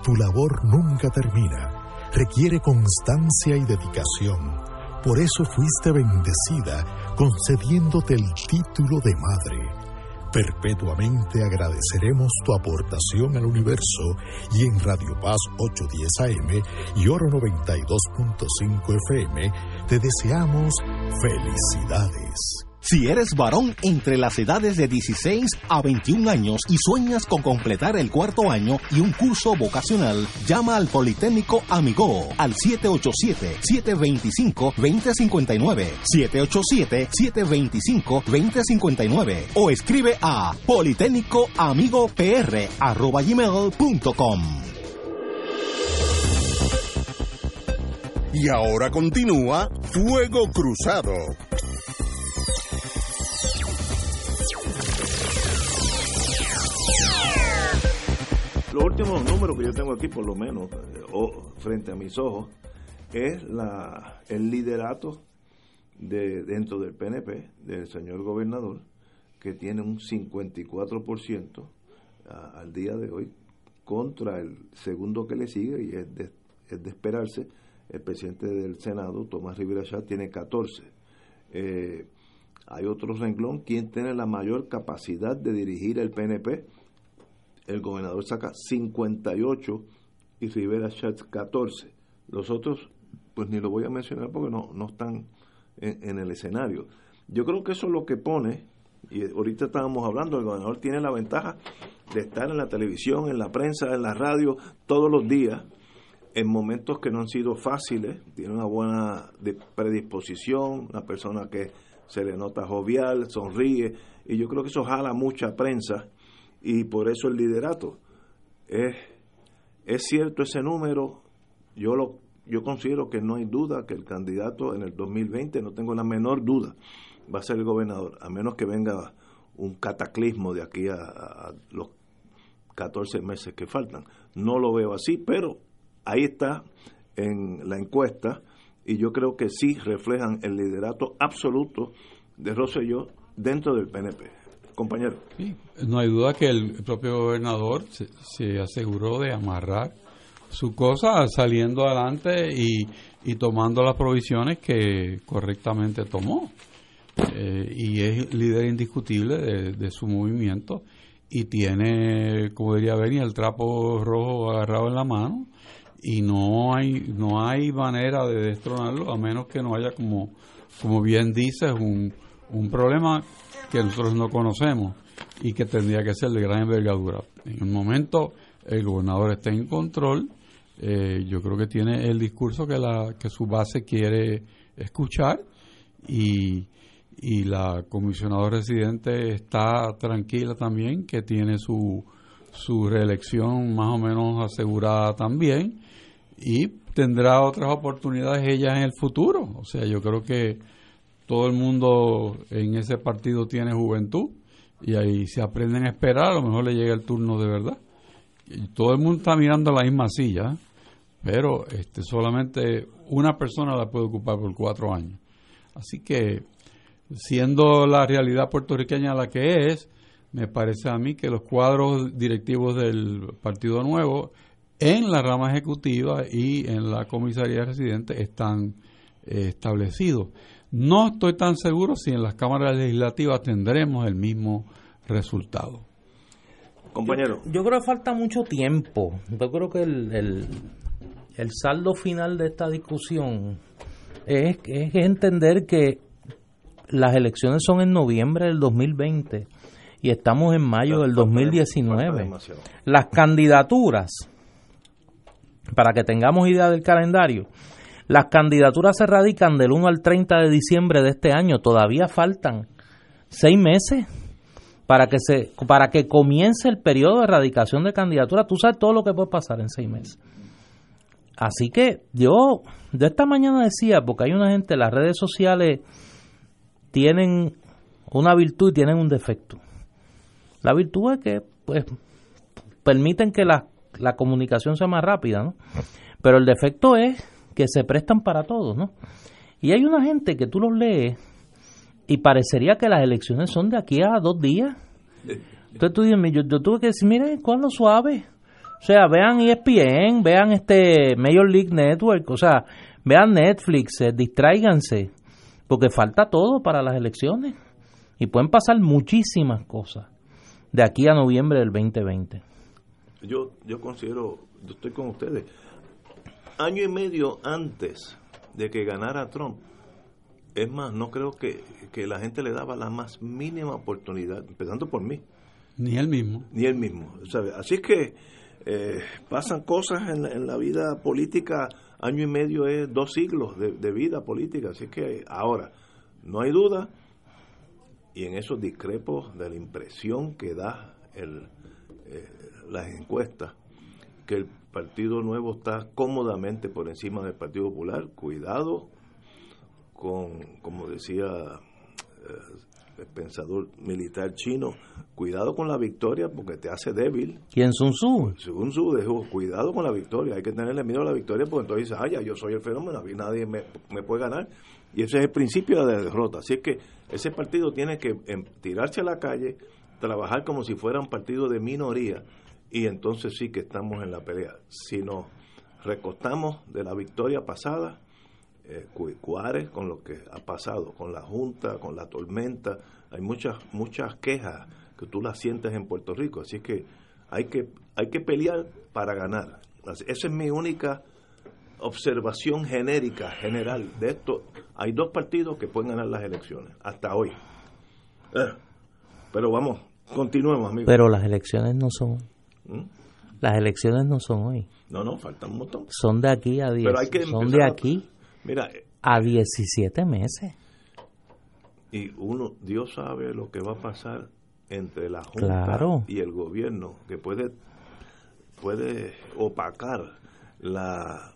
Tu labor nunca termina requiere constancia y dedicación. Por eso fuiste bendecida concediéndote el título de madre. Perpetuamente agradeceremos tu aportación al universo y en Radio Paz 810 AM y Oro 92.5 FM te deseamos felicidades. Si eres varón entre las edades de 16 a 21 años y sueñas con completar el cuarto año y un curso vocacional, llama al Politécnico Amigo al 787-725-2059, 787-725-2059 o escribe a politécnicoamigopr.com. Y ahora continúa Fuego Cruzado. Los últimos números que yo tengo aquí, por lo menos, eh, o, frente a mis ojos, es la, el liderato de, dentro del PNP del señor gobernador, que tiene un 54% al día de hoy contra el segundo que le sigue, y es de, es de esperarse, el presidente del Senado, Tomás Rivera Chá, tiene 14. Eh, hay otro renglón, ¿quién tiene la mayor capacidad de dirigir el PNP? El gobernador saca 58 y Rivera Chat 14. Los otros, pues ni lo voy a mencionar porque no, no están en, el escenario. Yo creo que eso es lo que pone, y ahorita estábamos hablando, el gobernador tiene la ventaja de estar en la televisión, en la prensa, en la radio, todos los días, en momentos que no han sido fáciles, tiene una buena predisposición, una persona que se le nota jovial, sonríe, y yo creo que eso jala mucha prensa y por eso el liderato. Es, es cierto ese número, yo lo yo considero que no hay duda que el candidato en el 2020, no tengo la menor duda, va a ser el gobernador, a menos que venga un cataclismo de aquí a, a los 14 meses que faltan. No lo veo así, pero ahí está en la encuesta y yo creo que sí reflejan el liderato absoluto de Rosselló dentro del PNP. Compañero. no hay duda que el propio gobernador se, aseguró de amarrar su cosa saliendo adelante y, tomando las provisiones que correctamente tomó. Eh, y es líder indiscutible de, su movimiento y tiene, como diría Benny, el trapo rojo agarrado en la mano y no hay no hay manera de destronarlo a menos que no haya como como bien dices un, un problema que nosotros no conocemos y que tendría que ser de gran envergadura. En un momento el gobernador está en control, eh, yo creo que tiene el discurso que, la, que su base quiere escuchar y, y la comisionada residente está tranquila también, que tiene su, su reelección más o menos asegurada también y tendrá otras oportunidades ella en el futuro. O sea, yo creo que todo el mundo en ese partido tiene juventud y ahí se aprenden a esperar, a lo mejor le llega el turno de verdad. Y todo el mundo está mirando la misma silla, pero este, solamente una persona la puede ocupar por cuatro años. Así que, siendo la realidad puertorriqueña la que es, me parece a mí que los cuadros directivos del Partido Nuevo en la rama ejecutiva y en la comisaría residente están eh, establecidos. No estoy tan seguro si en las cámaras legislativas tendremos el mismo resultado. Compañero. Yo, creo que falta mucho tiempo. Yo creo que el, el, saldo final de esta discusión es, es entender que las elecciones son en noviembre del 2020 y estamos en mayo del 2019. Las candidaturas, para que tengamos idea del calendario, las candidaturas se radican del 1 al 30 de diciembre de este año. Todavía faltan seis meses para que se para que comience el periodo de erradicación de candidatura. Tú sabes todo lo que puede pasar en seis meses. Así que yo de esta mañana decía, porque hay una gente, las redes sociales tienen una virtud y tienen un defecto. La virtud es que pues permiten que la, la comunicación sea más rápida, ¿no? Pero el defecto es que se prestan para todo, ¿no? Y hay una gente que tú los lees y parecería que las elecciones son de aquí a dos días. Entonces tú dices, yo, tuve que decir, miren, ¿cuándo suave? O sea, vean ESPN, vean este Major League Network, o sea, vean Netflix, eh, distráiganse, porque falta todo para las elecciones. Y pueden pasar muchísimas cosas de aquí a noviembre del 2020. Yo, yo considero, yo estoy con ustedes, año y medio antes de que ganara Trump, es más, no creo que, la gente le daba la más mínima oportunidad, empezando por mí. Ni él mismo. Ni él mismo. ¿sabe? Así que eh, pasan cosas en, la vida política, año y medio es dos siglos de, vida política, así que ahora, no hay duda, y en esos discrepos de la impresión que da el, eh, las encuestas, que el Partido Nuevo está cómodamente por encima del Partido Popular. Cuidado con, como decía eh, el pensador militar chino, cuidado con la victoria porque te hace débil. ¿Quién Sun Tzu? Sun Tzu dijo, cuidado con la victoria, hay que tenerle miedo a la victoria porque entonces dices, ah, ya, yo soy el fenómeno, nadie me, me puede ganar. Y ese es el principio de la derrota. Así es que ese partido tiene que em, tirarse a la calle, trabajar como si fuera un partido de minoría y entonces sí que estamos en la pelea. Si nos recostamos de la victoria pasada, eh, Cuárez con lo que ha pasado, con la Junta, con la tormenta, hay muchas muchas quejas que tú las sientes en Puerto Rico, así que hay que hay que pelear para ganar. Esa es mi única observación genérica, general de esto. Hay dos partidos que pueden ganar las elecciones, hasta hoy. Eh, pero vamos, continuemos, amigos. Pero las elecciones no son. ¿Mm? Las elecciones no son hoy. No, no, faltan un montón. Son de aquí a 10. Son de aquí Mira, a 17 meses. Y uno, Dios sabe lo que va a pasar entre la Junta y el gobierno, que puede, puede opacar la,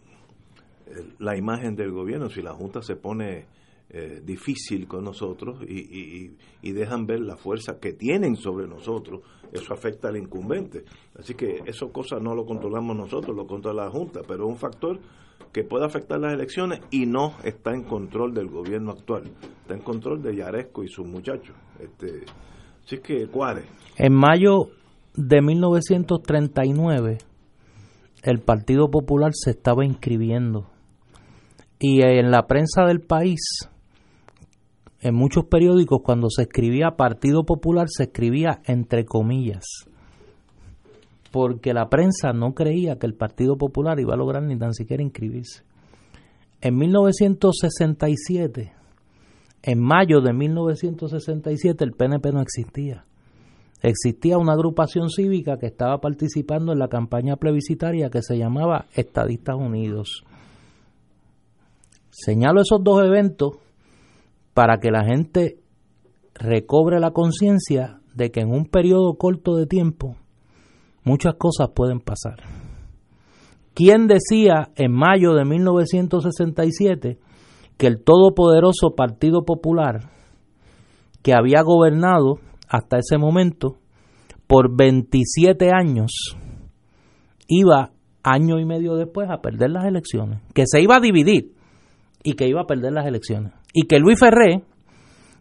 la imagen del gobierno si la Junta se pone eh, difícil con nosotros y, y, dejan ver la fuerza que tienen sobre nosotros, eso afecta al incumbente. Así que eso cosas no lo controlamos nosotros, lo controla la Junta, pero es un factor que puede afectar las elecciones y no está en control del gobierno actual, está en control de Yaresco y sus muchachos. Este, así que, Cuárez. En mayo de 1939, el Partido Popular se estaba inscribiendo y en la prensa del país en muchos periódicos cuando se escribía Partido Popular se escribía entre comillas, porque la prensa no creía que el Partido Popular iba a lograr ni tan siquiera inscribirse. En 1967, en mayo de 1967, el PNP no existía. Existía una agrupación cívica que estaba participando en la campaña plebiscitaria que se llamaba Estadistas Unidos. Señalo esos dos eventos para que la gente recobre la conciencia de que en un periodo corto de tiempo muchas cosas pueden pasar. ¿Quién decía en mayo de 1967 que el todopoderoso Partido Popular, que había gobernado hasta ese momento por 27 años, iba año y medio después a perder las elecciones, que se iba a dividir y que iba a perder las elecciones? Y que Luis Ferré,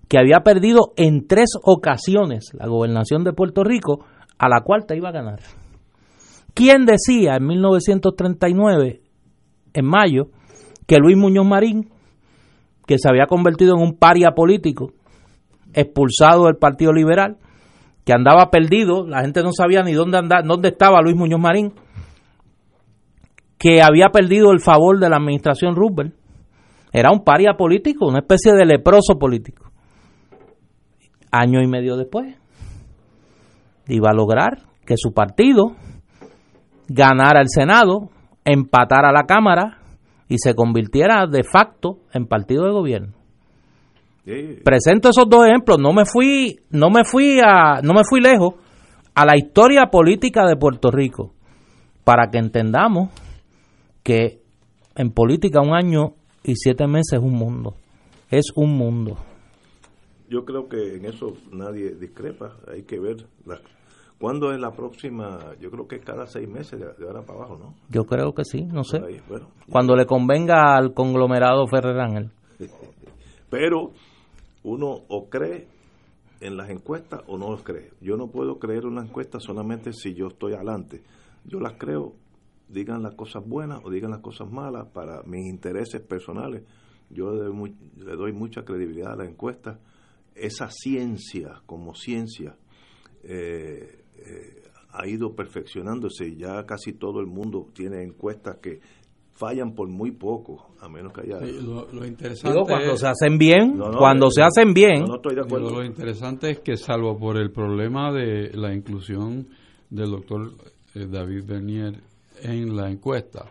que había perdido en tres ocasiones la gobernación de Puerto Rico, a la cuarta iba a ganar. ¿Quién decía en 1939, en mayo, que Luis Muñoz Marín, que se había convertido en un paria político, expulsado del Partido Liberal, que andaba perdido, la gente no sabía ni dónde andaba, dónde estaba Luis Muñoz Marín, que había perdido el favor de la administración Roosevelt, era un paria político, una especie de leproso político. Año y medio después, iba a lograr que su partido ganara el Senado, empatara la Cámara y se convirtiera de facto en partido de gobierno. Presento esos dos ejemplos, no me fui, no me fui a, no me fui lejos a la historia política de Puerto Rico para que entendamos que en política un año y siete meses es un mundo. Es un mundo. Yo creo que en eso nadie discrepa. Hay que ver la, cuándo es la próxima. Yo creo que es cada seis meses de, ahora para abajo, ¿no? Yo creo que sí, no sé. Cuando le convenga al conglomerado Ferrer Ángel. Pero uno o cree en las encuestas o no las cree. Yo no puedo creer una encuesta solamente si yo estoy adelante. Yo las creo digan las cosas buenas o digan las cosas malas para mis intereses personales. Yo le doy, mucha credibilidad a la encuesta. Esa ciencia como ciencia eh, eh, ha ido perfeccionándose. Ya casi todo el mundo tiene encuestas que fallan por muy poco, a menos que haya... lo, interesante cuando se hacen bien, cuando se hacen bien... No, estoy de acuerdo. lo interesante es que salvo por el problema de la inclusión del doctor eh, David Bernier en la encuesta.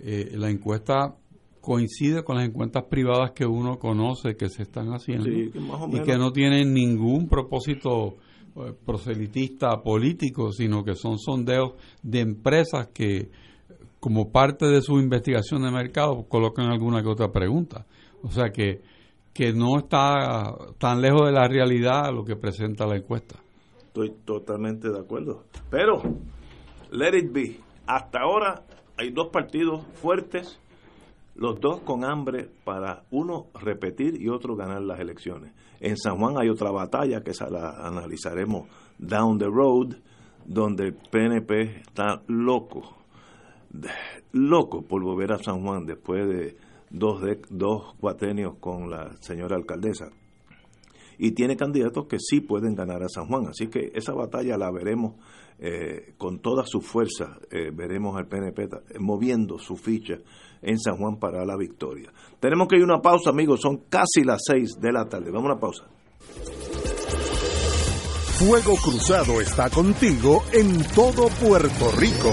Eh, la encuesta coincide con las encuestas privadas que uno conoce que se están haciendo y que no tienen ningún propósito eh, proselitista político, sino que son sondeos de empresas que como parte de su investigación de mercado colocan alguna que otra pregunta. O sea que que no está tan lejos de la realidad lo que presenta la encuesta. Estoy totalmente de acuerdo. Pero, let it be. Hasta ahora hay dos partidos fuertes, los dos con hambre para uno repetir y otro ganar las elecciones. En San Juan hay otra batalla que la analizaremos down the road, donde el PNP está loco, loco por volver a San Juan después de dos, de, dos cuatenios con la señora alcaldesa. Y tiene candidatos que sí pueden ganar a San Juan. Así que esa batalla la veremos eh, con toda su fuerza. Eh, veremos al PNP moviendo su ficha en San Juan para la victoria. Tenemos que ir a una pausa, amigos. Son casi las seis de la tarde. Vamos a una pausa. Fuego Cruzado está contigo en todo Puerto Rico.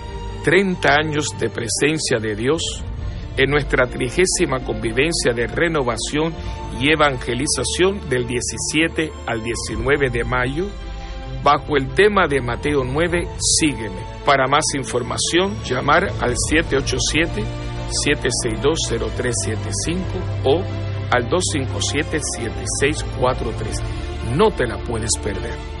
30 años de presencia de Dios en nuestra trigésima convivencia de renovación y evangelización del 17 al 19 de mayo, bajo el tema de Mateo 9, Sígueme. Para más información, llamar al 787-762-0375 o al 257-7643. No te la puedes perder.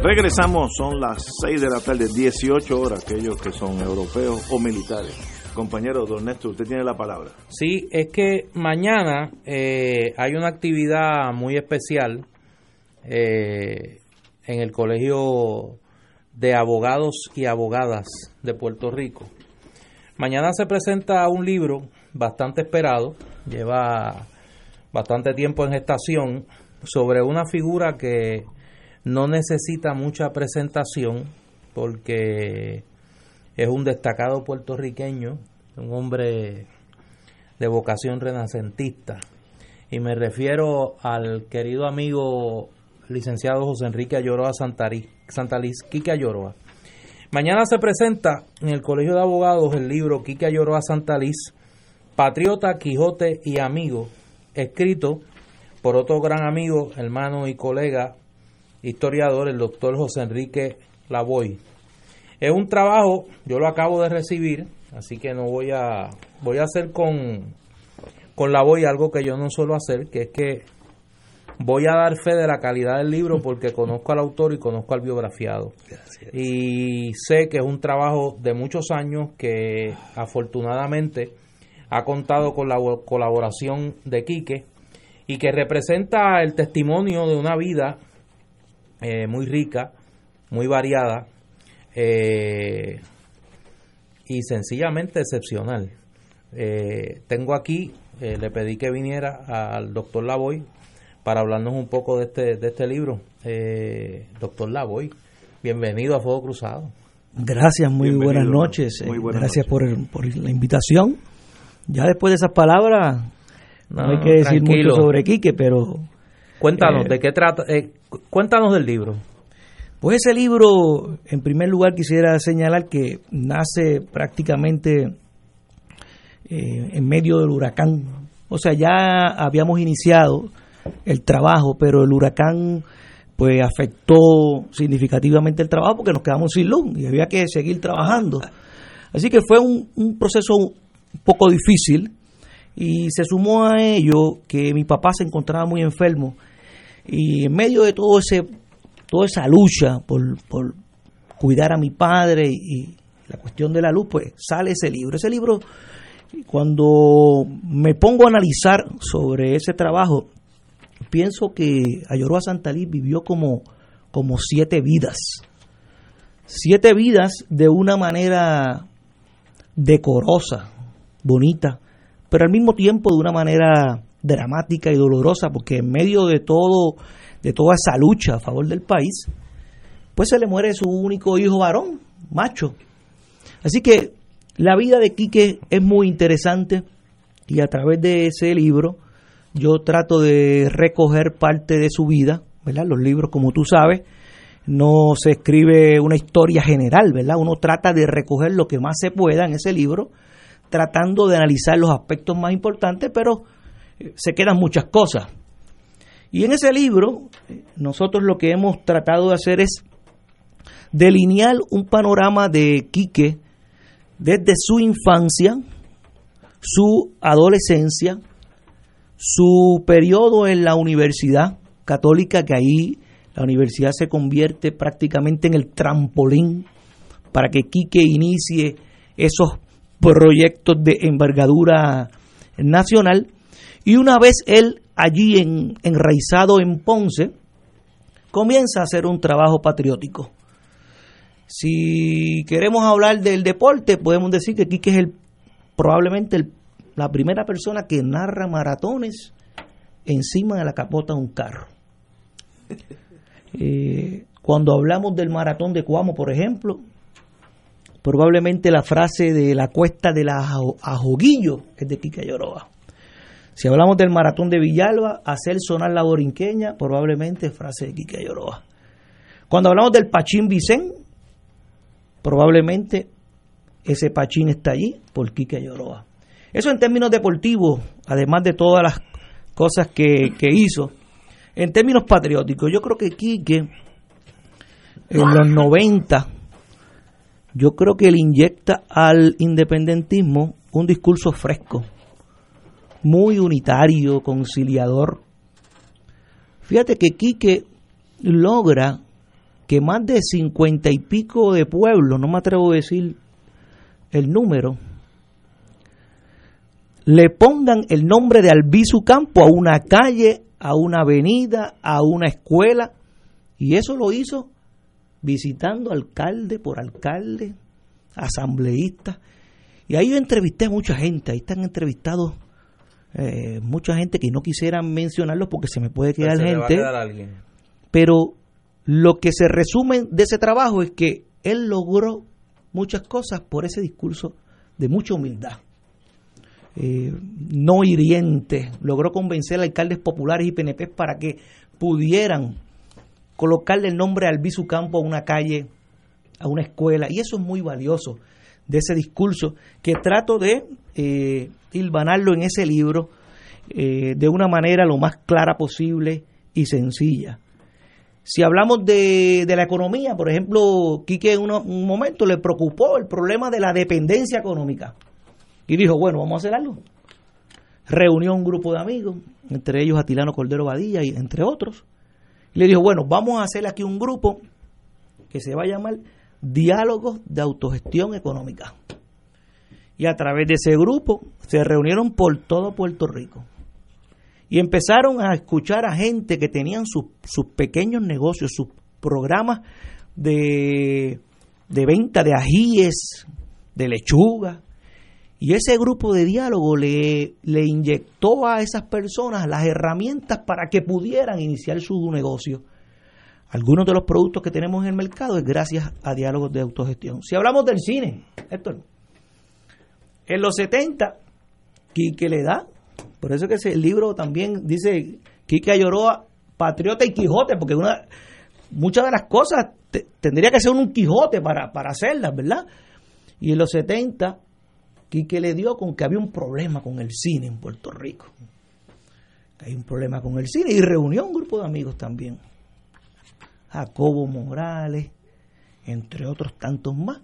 Regresamos, son las 6 de la tarde, 18 horas, aquellos que son europeos o militares. Compañero Don Néstor, usted tiene la palabra. Sí, es que mañana eh, hay una actividad muy especial eh, en el Colegio de Abogados y Abogadas de Puerto Rico. Mañana se presenta un libro bastante esperado, lleva bastante tiempo en gestación, sobre una figura que no necesita mucha presentación porque es un destacado puertorriqueño, un hombre de vocación renacentista. Y me refiero al querido amigo licenciado José Enrique Ayoroa Santaliz, Quique Ayoroa. Mañana se presenta en el Colegio de Abogados el libro Quique Ayoroa Santaliz, Patriota, Quijote y Amigo, escrito por otro gran amigo, hermano y colega historiador, el doctor José Enrique Lavoy. Es un trabajo, yo lo acabo de recibir, así que no voy a, voy a hacer con, con Lavoy algo que yo no suelo hacer, que es que voy a dar fe de la calidad del libro porque conozco al autor y conozco al biografiado. Y sé que es un trabajo de muchos años que afortunadamente ha contado con la colaboración de Quique y que representa el testimonio de una vida eh, muy rica, muy variada eh, y sencillamente excepcional. Eh, tengo aquí, le pedí que viniera al doctor Lavoy para hablarnos un poco de este, de este libro. doctor Lavoy, bienvenido a Fuego Cruzado. Gracias, muy buenas noches. Gracias Por, por, la invitación. Ya después de esas palabras, no, hay que decir mucho sobre Quique, pero... Cuéntanos, eh, ¿de qué trata? Eh, cuéntanos del libro. Pues ese libro, en primer lugar, quisiera señalar que nace prácticamente en medio del huracán. O sea, ya habíamos iniciado el trabajo, pero el huracán pues afectó significativamente el trabajo porque nos quedamos sin luz y había que seguir trabajando. Así que fue un, proceso un poco difícil y se sumó a ello que mi papá se encontraba muy enfermo y en medio de todo ese toda esa lucha por, por cuidar a mi padre y la cuestión de la luz, pues sale ese libro. Ese libro, cuando me pongo a analizar sobre ese trabajo, pienso que Ayoroa Santalí vivió como, como siete vidas. Siete vidas de una manera decorosa, bonita, pero al mismo tiempo de una manera dramática y dolorosa, porque en medio de todo, de toda esa lucha a favor del país, pues se le muere su único hijo varón, macho. Así que la vida de Quique es muy interesante y a través de ese libro yo trato de recoger parte de su vida, ¿verdad? Los libros, como tú sabes, no se escribe una historia general, ¿verdad? Uno trata de recoger lo que más se pueda en ese libro, tratando de analizar los aspectos más importantes, pero se quedan muchas cosas. Y en ese libro, nosotros lo que hemos tratado de hacer es delinear un panorama de Quique desde su infancia, su adolescencia, su periodo en la universidad católica, que ahí la universidad se convierte prácticamente en el trampolín para que Quique inicie esos proyectos de envergadura nacional. Y una vez él allí en, enraizado en Ponce, comienza a hacer un trabajo patriótico. Si queremos hablar del deporte, podemos decir que Quique es el, probablemente la primera persona que narra maratones encima de la capota de un carro. Eh, cuando hablamos del maratón de Cuamo, por ejemplo, probablemente la frase de la cuesta de la Ajoguillo es de Quique Lloroa. Si hablamos del maratón de Villalba, hacer sonar la borinqueña, probablemente frase de Quique Lloroa. Cuando hablamos del Pachín Vicén, probablemente ese Pachín está allí por Quique Lloroa. Eso en términos deportivos, además de todas las cosas que, hizo. En términos patrióticos, yo creo que Quique, en los 90, yo creo que le inyecta al independentismo un discurso fresco, muy unitario, conciliador. Fíjate que Quique logra que más de cincuenta y pico de pueblos, no me atrevo a decir el número, le pongan el nombre de Albizu Campo a una calle, a una avenida, a una escuela. Y eso lo hizo visitando alcalde por alcalde, asambleístas. Y ahí yo entrevisté a mucha gente, ahí están entrevistados eh, mucha gente que no quisieran mencionarlos porque se me puede quedar gente. Pero lo que se resume de ese trabajo es que él logró muchas cosas por ese discurso de mucha humildad. Eh, no hiriente, logró convencer a alcaldes populares y PNP para que pudieran colocarle el nombre al Campo a una calle, a una escuela, y eso es muy valioso de ese discurso que trato de eh, hilvanarlo en ese libro eh, de una manera lo más clara posible y sencilla. Si hablamos de, la economía, por ejemplo, Quique en un momento le preocupó el problema de la dependencia económica. Y dijo, bueno, vamos a hacer algo. Reunió un grupo de amigos, entre ellos Atilano Cordero Badilla y entre otros. Le dijo, bueno, vamos a hacer aquí un grupo que se va a llamar Diálogos de Autogestión Económica. Y a través de ese grupo se reunieron por todo Puerto Rico. Y empezaron a escuchar a gente que tenían sus, pequeños negocios, sus programas de, de venta de ajíes, de lechuga, y ese grupo de diálogo le, le inyectó a esas personas las herramientas para que pudieran iniciar su negocio. algunos de los productos que tenemos en el mercado es gracias a diálogos de autogestión. Si hablamos del cine, Héctor, en los 70, Quique le da, por eso que ese libro también dice Quique Ayoroa, Patriota y Quijote, porque una, muchas de las cosas tendría que ser un Quijote para, para hacerlas, ¿verdad? Y en los 70, Quique le dio con que había un problema con el cine en Puerto Rico. Hay un problema con el cine y reunió un grupo de amigos también. Jacobo Morales, entre otros tantos más.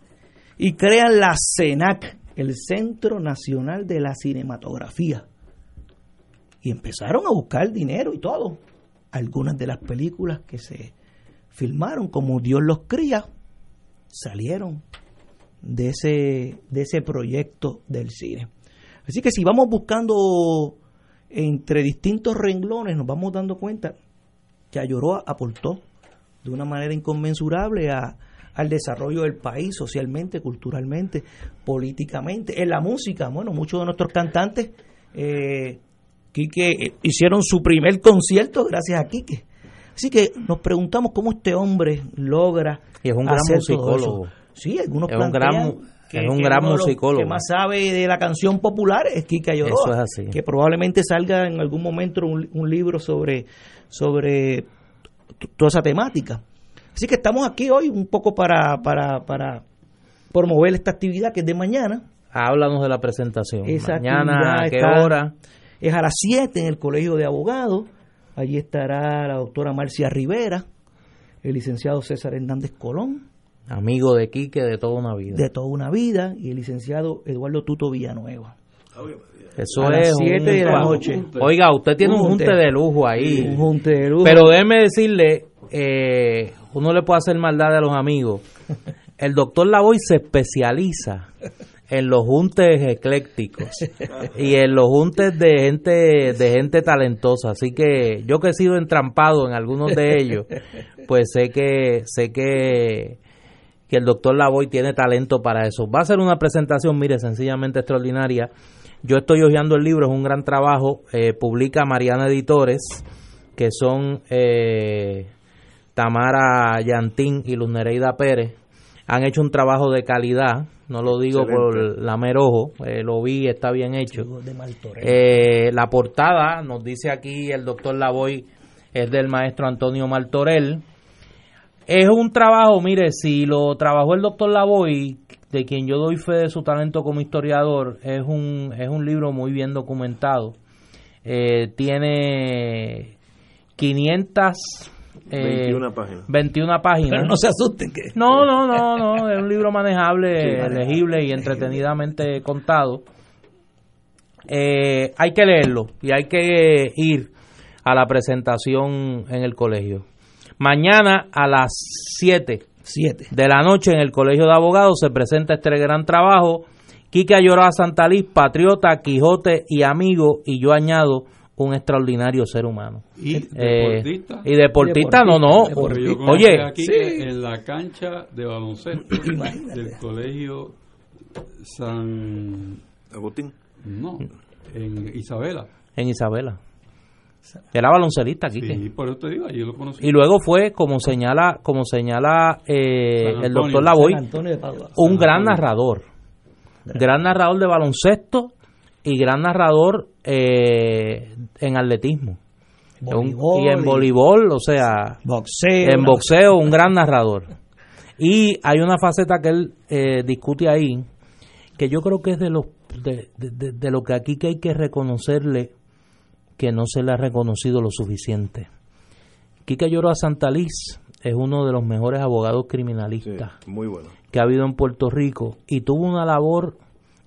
Y crean la CENAC, el Centro Nacional de la Cinematografía. Y empezaron a buscar dinero y todo. Algunas de las películas que se filmaron, como Dios los cría, salieron de ese, de ese proyecto del cine. Así que si vamos buscando entre distintos renglones, nos vamos dando cuenta que Ayoroa aportó de una manera inconmensurable a, al desarrollo del país socialmente, culturalmente, políticamente, en la música. Bueno, muchos de nuestros cantantes, eh, Quique, hicieron su primer concierto gracias a Quique. Así que nos preguntamos cómo este hombre logra. Y es un gran musicólogo. Sí, algunos es un gran, que, es un gran musicólogo. que más sabe de la canción popular es Kika. Eso es así. Que probablemente salga en algún momento un, un libro sobre, sobre toda esa temática. Así que estamos aquí hoy un poco para, para, para promover esta actividad que es de mañana. Háblanos de la presentación. mañana, ¿a qué hora? Es a las 7 en el Colegio de Abogados. Allí estará la doctora Marcia Rivera, el licenciado César Hernández Colón. Amigo de Quique de toda una vida. De toda una vida. Y el licenciado Eduardo Tuto Villanueva. Eso es 7 de la noche. Oiga, usted tiene un, junte, de lujo ahí. Un junte de lujo. Pero déjeme decirle, eh, uno le puede hacer maldad a los amigos. El doctor Lavoy se especializa en los juntes eclécticos y en los juntes de gente de gente talentosa. Así que yo que he sido entrampado en algunos de ellos pues sé que sé que que el doctor Lavoy tiene talento para eso. Va a ser una presentación mire sencillamente extraordinaria. Yo estoy hojeando el libro es un gran trabajo. Eh, publica Mariana Editores que son eh, Tamara Yantín y Luz Nereida Pérez han hecho un trabajo de calidad no lo digo por lamer ojo, eh, lo vi, está bien hecho. Eh, la portada, nos dice aquí el doctor Lavoy, es del maestro Antonio Martorell. Es un trabajo, mire, si lo trabajó el doctor Lavoy, de quien yo doy fe de su talento como historiador, es un, es un libro muy bien documentado. Eh, tiene 500 21 páginas. 21 páginas. Pero no se asusten que... No, no, no, no, es un libro manejable, legible y entretenidamente contado. Eh, hay que leerlo y hay que ir a la presentación en el colegio. Mañana a las 7, de la noche en el Colegio de Abogados se presenta este gran trabajo. Quique Santa Santalí, patriota, Quijote y amigo, y yo añado un extraordinario ser humano. ¿Y eh, deportista? y deportista, no, no. Oye, aquí en la cancha de baloncesto del colegio San Agustín. No, en Isabela. En Isabela. Era baloncelista aquí. Sí, por eso te digo, allí lo conocí. Y luego fue, como señala, como señala eh, el doctor Lavoy, un gran narrador. Gran narrador de baloncesto y gran narrador eh, en atletismo. y en voleibol, o sea, en boxeo, un gran narrador. Y hay una faceta que él eh, discute ahí, que yo creo que es de, los, de, de, lo que aquí que hay que reconocerle que no se le ha reconocido lo suficiente. Quique Lloroa Santaliz es uno de los mejores abogados criminalistas muy bueno. que ha habido en Puerto Rico y tuvo una labor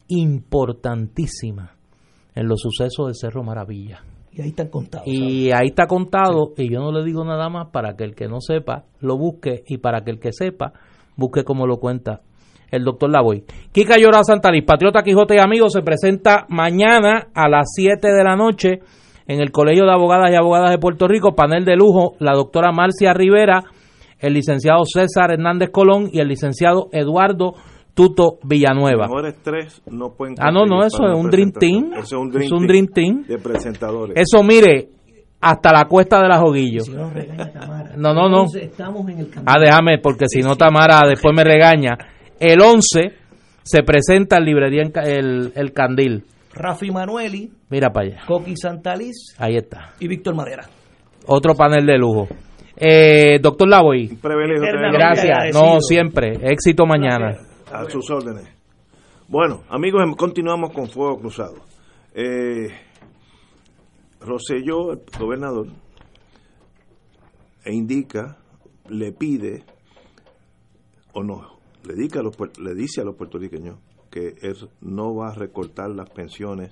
importantísima en los sucesos de Cerro Maravilla. Y ahí está contado. Y ahí está contado, y yo no le digo nada más para que el que no sepa lo busque y para que el que sepa busque como lo cuenta el doctor Lavoy. Kika Llora Santalis, Patriota Quijote y Amigos, se presenta mañana a las 7 de la noche en el Colegio de Abogadas y Abogadas de Puerto Rico, panel de lujo, la doctora Marcia Rivera, el licenciado César Hernández Colón y el licenciado Eduardo Tuto Villanueva. no Ah, no, no, eso es un Dream Team. Eso es un Dream, team, de presentadores. Eso, mire, hasta la cuesta de la Joguillo. No, no, no. Ah, déjame, porque si no Tamara después me regaña. El 11 se presenta en librería en el, el Candil. Rafi Manueli. Mira para allá. Coqui Santaliz. Ahí está. Y Víctor Madera. Otro panel de lujo. Eh, doctor Lavoy. Gracias. No, siempre. Éxito mañana. A sus órdenes. Bueno, amigos, em, continuamos con Fuego Cruzado. Eh, Roselló, el gobernador, e indica, le pide, o no, le, dice a los, le dice a los puertorriqueños que él no va a recortar las pensiones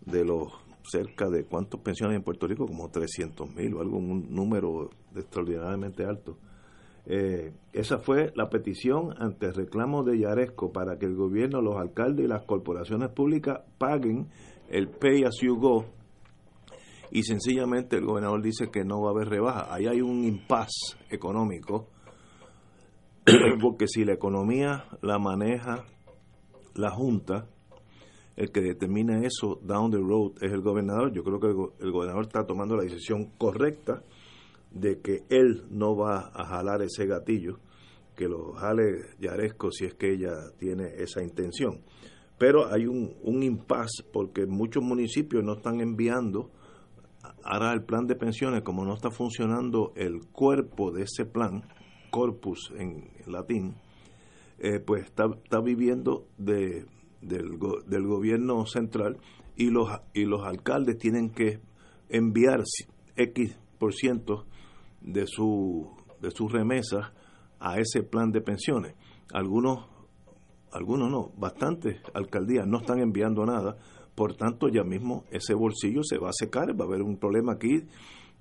de los cerca de cuántas pensiones en Puerto Rico, como 300 mil o algún un número extraordinariamente alto. Eh, esa fue la petición ante el reclamo de Yaresco para que el gobierno, los alcaldes y las corporaciones públicas paguen el pay as you go y sencillamente el gobernador dice que no va a haber rebaja. Ahí hay un impasse económico porque si la economía la maneja la Junta, el que determina eso down the road es el gobernador. Yo creo que el, gobernador está tomando la decisión correcta de que él no va a jalar ese gatillo, que lo jale Yaresco si es que ella tiene esa intención. Pero hay un, un impasse porque muchos municipios no están enviando ahora el plan de pensiones, como no está funcionando el cuerpo de ese plan, corpus en latín, eh, pues está, está viviendo de, del, del gobierno central y los, y los alcaldes tienen que enviar X por ciento de, su, de sus remesas a ese plan de pensiones. Algunos, algunos no, bastantes alcaldías no están enviando nada, por tanto ya mismo ese bolsillo se va a secar, va a haber un problema aquí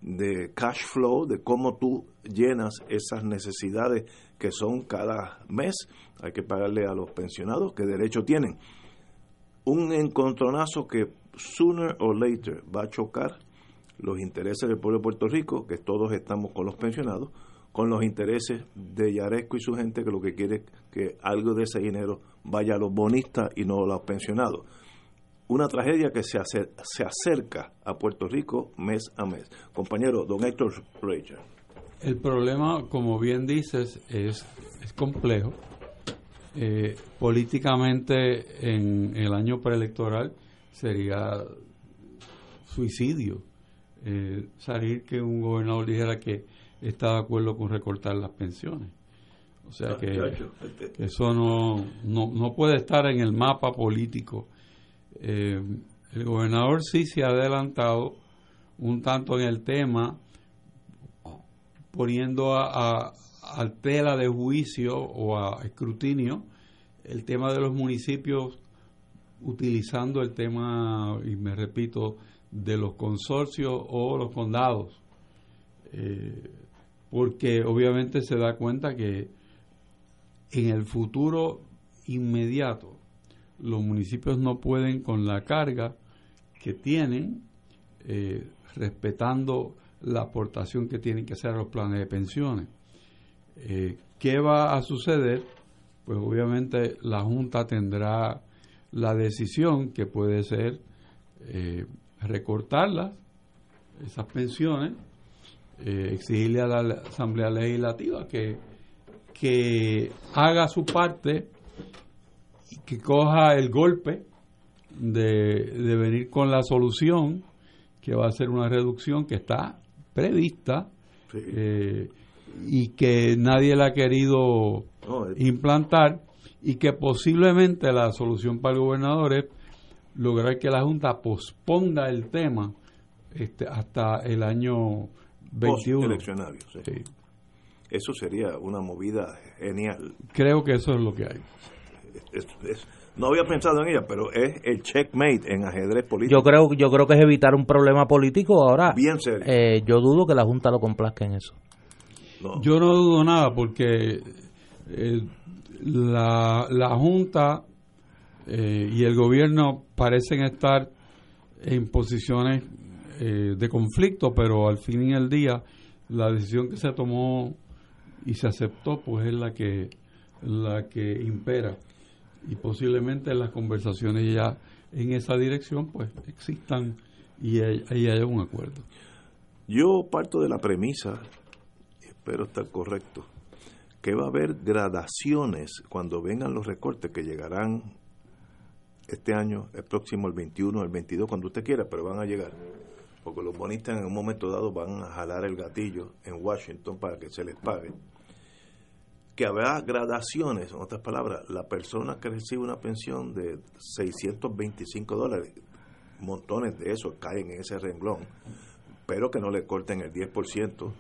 de cash flow, de cómo tú llenas esas necesidades que son cada mes. Hay que pagarle a los pensionados que derecho tienen. Un encontronazo que sooner or later va a chocar los intereses del pueblo de Puerto Rico, que todos estamos con los pensionados, con los intereses de Yaresco y su gente, que lo que quiere es que algo de ese dinero vaya a los bonistas y no a los pensionados una tragedia que se, se acerca a Puerto Rico mes a mes. Compañero, don Héctor Rachel. El problema, como bien dices, es, es complejo. Eh, políticamente, en el año preelectoral sería suicidio eh, salir que un gobernador dijera que está de acuerdo con recortar las pensiones. O sea que, que eso no, no, no puede estar en el mapa político eh, el gobernador sí se ha adelantado un tanto en el tema, poniendo a, tela de juicio o a escrutinio el tema de los municipios, utilizando el tema, y me repito, de los consorcios o los condados. Eh, porque obviamente se da cuenta que en el futuro inmediato los municipios no pueden con la carga que tienen, eh, respetando la aportación que tienen que hacer los planes de pensiones. Eh, ¿Qué va a suceder? Pues obviamente la Junta tendrá la decisión que puede ser recortarlas, esas pensiones, exigirle a la Asamblea Legislativa que, que haga su parte que coja el golpe de, venir con la solución, que va a ser una reducción que está prevista eh, y que nadie la ha querido implantar y que posiblemente la solución para el gobernador es lograr que la Junta posponga el tema este, hasta el año 21. Eso sería una movida genial. Creo que eso es lo que hay no había pensado en ella, pero es el checkmate en ajedrez político. Yo creo, yo creo que es evitar un problema político ahora. Bien serio. Eh, yo dudo que la Junta lo complazca en eso. Yo no dudo nada porque eh, la, la Junta eh, y el gobierno parecen estar en posiciones de conflicto, pero al fin y al día la decisión que se tomó y se aceptó pues es la que la que impera y posiblemente las conversaciones ya en esa dirección pues existan y ahí haya un acuerdo. Yo parto de la premisa, espero estar correcto, que va a haber gradaciones cuando vengan los recortes que llegarán este año, el próximo, el 21, el 22, cuando usted quiera, pero van a llegar. Porque los bonistas en un momento dado van a jalar el gatillo en Washington para que se les pague. Que habrá gradaciones, en otras palabras, la persona que recibe una pensión de 625 dólares, montones de esos caen en ese renglón, pero que no le corten el 10%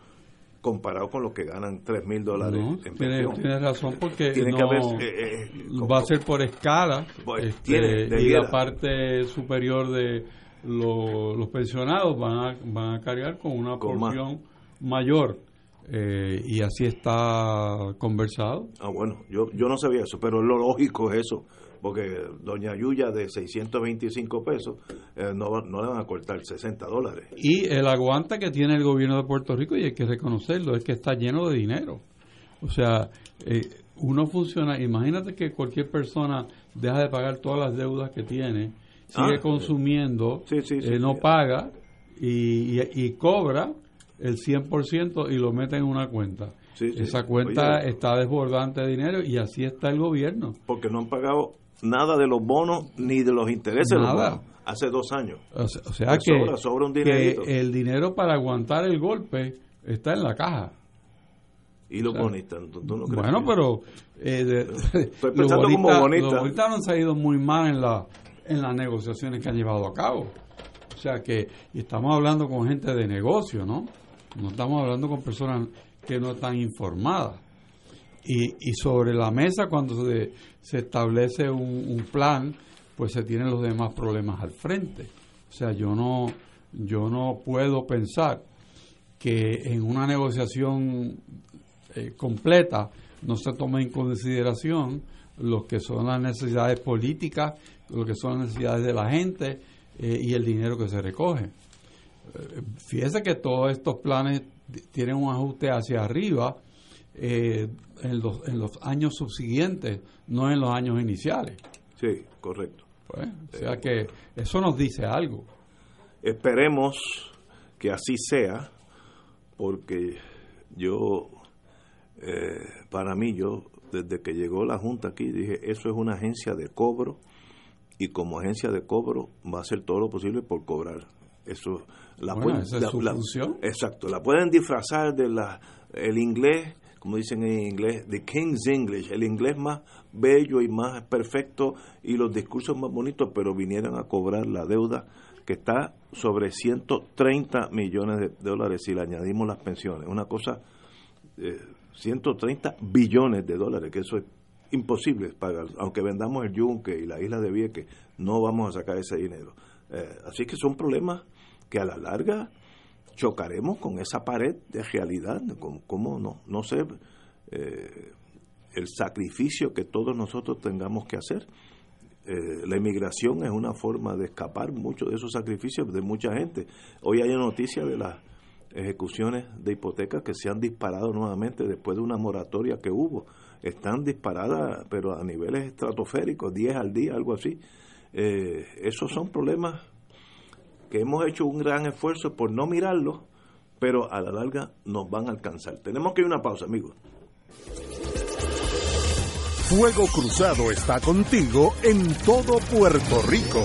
comparado con lo que ganan 3 mil dólares en tiene, pensión. tiene razón porque Tiene no- que haber, eh, eh, como- va a ser por escala Pues, este, tiene, y la parte superior de lo- los pensionados van a, van a cargar con una Con más. porción mayor eh, y así está conversado. Ah, bueno, yo, yo no sabía eso, pero lo lógico es eso, porque doña Yuya de 625 pesos eh, no, no le van a cortar 60 dólares. Y el aguante que tiene el gobierno de Puerto Rico, y hay que reconocerlo, es que está lleno de dinero. O sea, eh, uno funciona, imagínate que cualquier persona deja de pagar todas las deudas que tiene, sigue Ah, consumiendo, sí, sí, eh, no paga y, y- y cobra el 100% y lo mete en una cuenta. Sí, sí. Esa cuenta Oye. está desbordante de dinero y así está el gobierno. Porque no han pagado nada de los bonos ni de los intereses de los Nada. bonos hace dos años. O sea, o sea que, sobra, sobra un que dinerito. el dinero para aguantar el golpe está en la caja. Y los O sea, bonistas, ¿tú no crees Bueno, pero eh, de- Estoy los bonistas- bonista. Los bonistas no han salido muy mal en, la, en las negociaciones que han llevado a cabo. O sea que estamos hablando con gente de negocio, ¿no? No estamos hablando con personas que no están informadas. Y, y sobre la mesa, cuando se, establece un, plan, pues se tienen los demás problemas al frente. O sea, yo no, yo no puedo pensar que en una negociación eh, completa no se tome en consideración lo que son las necesidades políticas, lo que son las necesidades de la gente eh, y el dinero que se recoge. Eh, fíjese que todos estos planes tienen un ajuste hacia arriba eh, en, los, en los años subsiguientes, no en los años iniciales. Sí, correcto. Pues, o sea que eso nos dice algo. Esperemos que así sea, porque yo, eh, para mí, yo, desde que llegó la Junta aquí, dije, eso es una agencia de cobro y como agencia de cobro va a hacer todo lo posible por cobrar. Eso, la Bueno, pueden- esa es la- su la- función. Exacto, la pueden disfrazar de la, el inglés, como dicen en inglés, the King's English, el inglés más bello y más perfecto y los discursos más bonitos, pero vinieran a cobrar la deuda que está sobre 130 millones de dólares si le añadimos las pensiones. Una cosa, eh, 130 billones de dólares, que eso es imposible pagar. Aunque vendamos el yunque y la isla de Vieques, no vamos a sacar ese dinero. Eh, así que son problemas que a la larga chocaremos con esa pared de realidad, con cómo no, no sé, eh, el sacrificio que todos nosotros tengamos que hacer. Eh, la inmigración es una forma de escapar muchos de esos sacrificios de mucha gente. Hoy hay noticia de las ejecuciones de hipotecas que se han disparado nuevamente después de una moratoria que hubo. Están disparadas, pero a niveles estratosféricos, 10 al día, algo así. Eh, esos son problemas que hemos hecho un gran esfuerzo por no mirarlos, pero a la larga nos van a alcanzar. Tenemos que ir a una pausa, amigos. Fuego Cruzado está contigo en todo Puerto Rico.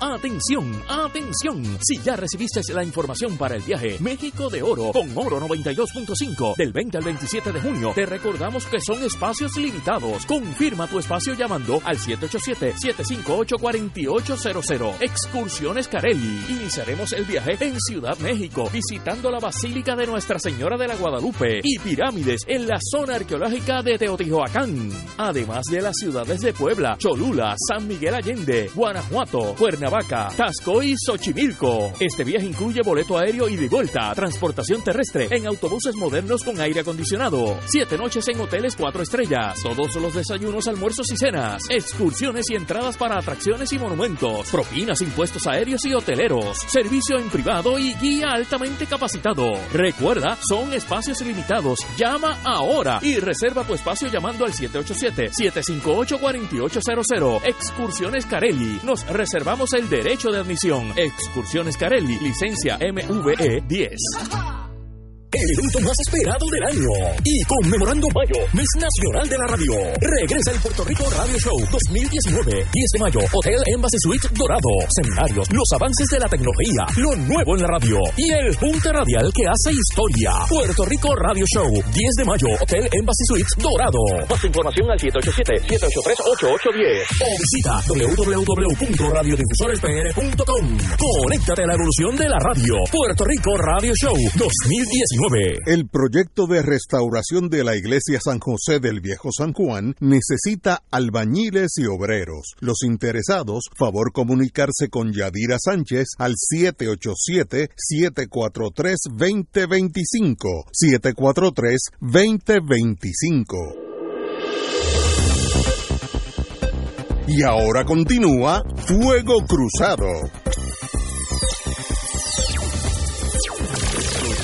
Atención, atención. Si ya recibiste la información para el viaje México de Oro con Oro 92.5 del 20 al 27 de junio, te recordamos que son espacios limitados. Confirma tu espacio llamando al 787-758-4800. Excursiones Carelli. Iniciaremos el viaje en Ciudad México, visitando la Basílica de Nuestra Señora de la Guadalupe y pirámides en la zona arqueológica de Teotihuacán. Además de las ciudades de Puebla, Cholula, San Miguel Allende, Guanajuato, Cuernavaca, Tasco y Xochimilco. Este viaje incluye boleto aéreo y de vuelta, transportación terrestre en autobuses modernos con aire acondicionado, siete noches en hoteles cuatro estrellas, todos los desayunos, almuerzos y cenas, excursiones y entradas para atracciones y monumentos, propinas, impuestos aéreos y hoteleros, servicio en privado y guía altamente capacitado. Recuerda, son espacios limitados. Llama ahora y reserva tu espacio llamando al 787-758-4800. Excursiones Carelli. Nos reservamos el derecho de admisión. Excursiones Carelli, licencia MVE 10. El evento más esperado del año. Y conmemorando mayo, mes nacional de la radio. Regresa el Puerto Rico Radio Show 2019. 10 de mayo, Hotel Embassy Suite Dorado. Seminarios, los avances de la tecnología, lo nuevo en la radio y el punto radial que hace historia. Puerto Rico Radio Show, 10 de mayo, Hotel Embassy Suite Dorado. Más información al 787-783-8810 o visita www.radiodifusorespr.com. Conéctate a la evolución de la radio. Puerto Rico Radio Show 2019. El proyecto de restauración de la iglesia San José del Viejo San Juan necesita albañiles y obreros. Los interesados, favor comunicarse con Yadira Sánchez al 787-743-2025. 743-2025. Y ahora continúa Fuego Cruzado.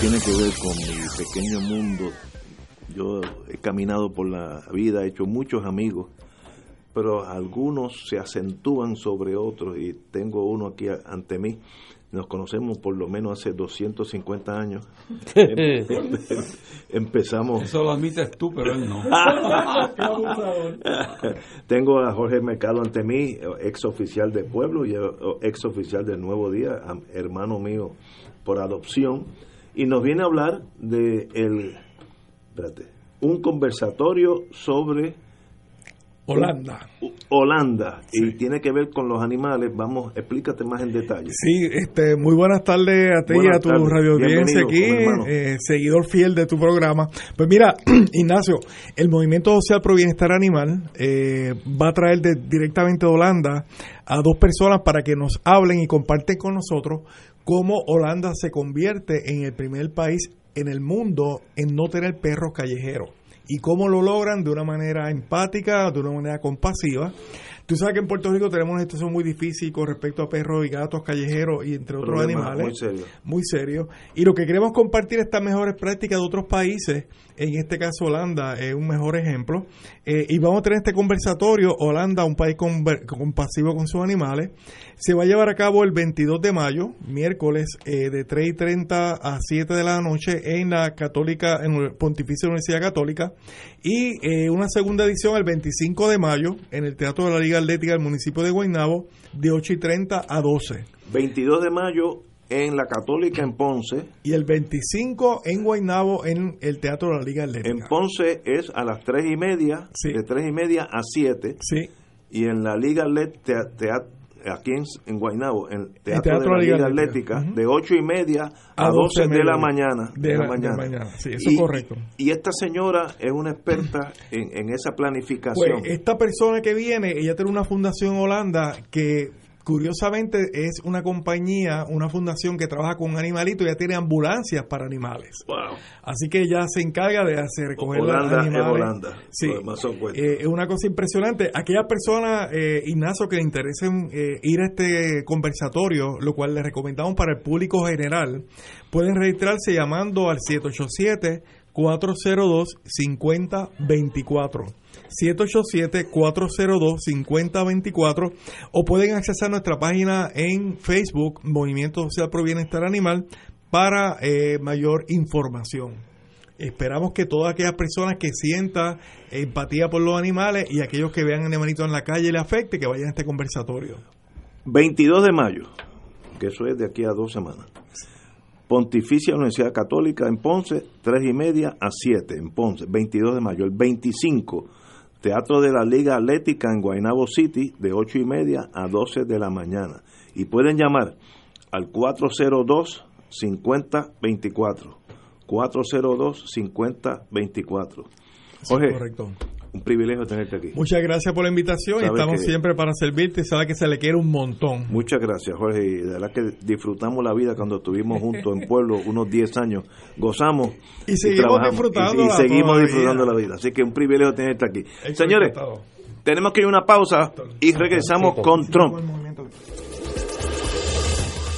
Tiene que ver con mi pequeño mundo. Yo he caminado por la vida, he hecho muchos amigos, pero algunos se acentúan sobre otros y tengo uno aquí ante mí. Nos conocemos por lo menos hace 250 años. Empezamos. Eso lo admites tú, pero él no. Tengo a Jorge Mercado ante mí, ex oficial de Pueblo y ex oficial del Nuevo Día, hermano mío por adopción y nos viene a hablar de el, espérate, un conversatorio sobre Holanda. Holanda y tiene que ver con los animales. Vamos, explícate más en detalle. Sí, este, muy buenas tardes a ti y a tu radio audiencia aquí, eh, seguidor fiel de tu programa. Pues mira, Ignacio, el Movimiento Social Pro Bienestar Animal eh, va a traer directamente de Holanda a dos personas para que nos hablen y comparten con nosotros cómo Holanda se convierte en el primer país en el mundo en no tener perros callejeros y cómo lo logran de una manera empática, de una manera compasiva. Tú sabes que en Puerto Rico tenemos una situación muy difícil con respecto a perros y gatos callejeros y entre otros animales. Muy serio. Muy serio. Y lo que queremos compartir estas mejores prácticas de otros países, en este caso Holanda es un mejor ejemplo. Eh, y vamos a tener este conversatorio, Holanda, un país compasivo con sus animales. Se va a llevar a cabo el 22 de mayo, miércoles, eh, de 3 y 30 a 7 de la noche en la Católica, en Pontificia Universidad Católica. Y eh, una segunda edición el 25 de mayo en el Teatro de la Liga Atlética del municipio de Guaynabo de 8 y 30 a 12. 22 de mayo en la Católica en Ponce. Y el 25 en Guaynabo en el Teatro de la Liga Atlética. En Ponce es a las 3 y media, de 3 y media a 7. Sí. Y en la Liga Atlética, aquí en, en Guaynabo, en el Teatro, de la Liga, Atlética, de 8 y media a, 12, de, la mañana. De, la, mañana. Sí, eso es correcto. Y esta señora es una experta en, en esa planificación. Pues esta persona que viene, ella tiene una fundación en Holanda que curiosamente es una compañía, una fundación que trabaja con animalitos, ya tiene ambulancias para animales. Así que ya se encarga de hacer recoger Holanda, los animales. Es Holanda, sí, eh, es una cosa impresionante. Aquellas personas, eh, Ignacio, que le interesen eh, ir a este conversatorio, lo cual les recomendamos para el público general, pueden registrarse llamando al 787 402 5024 787-402-5024 o pueden accesar nuestra página en Facebook, Movimiento Social Pro Bienestar Animal, para eh, mayor información. Esperamos que todas aquellas personas que sientan empatía por los animales y aquellos que vean animalitos en la calle le afecte, que vayan a este conversatorio. 22 de mayo, que eso es de aquí a dos semanas. Pontificia Universidad Católica en Ponce, 3 y media a 7 en Ponce, 22 de mayo. El 25 Teatro de la Liga Atlética en Guaynabo City de 8 y media a 12 de la mañana. Y pueden llamar al 402-5024. 402-5024. Jorge, correcto. Un privilegio tenerte aquí. Muchas gracias por la invitación y estamos siempre para servirte. Sabe que se le quiere un montón. Muchas gracias, Jorge. Y de verdad que disfrutamos la vida cuando estuvimos juntos en Pueblo unos 10 años. Gozamos y seguimos disfrutando. Y, disfrutando la vida. Así que un privilegio tenerte aquí. Señores, tenemos que ir a una pausa y regresamos con Trump.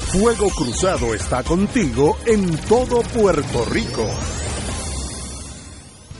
Fuego Cruzado está contigo en todo Puerto Rico.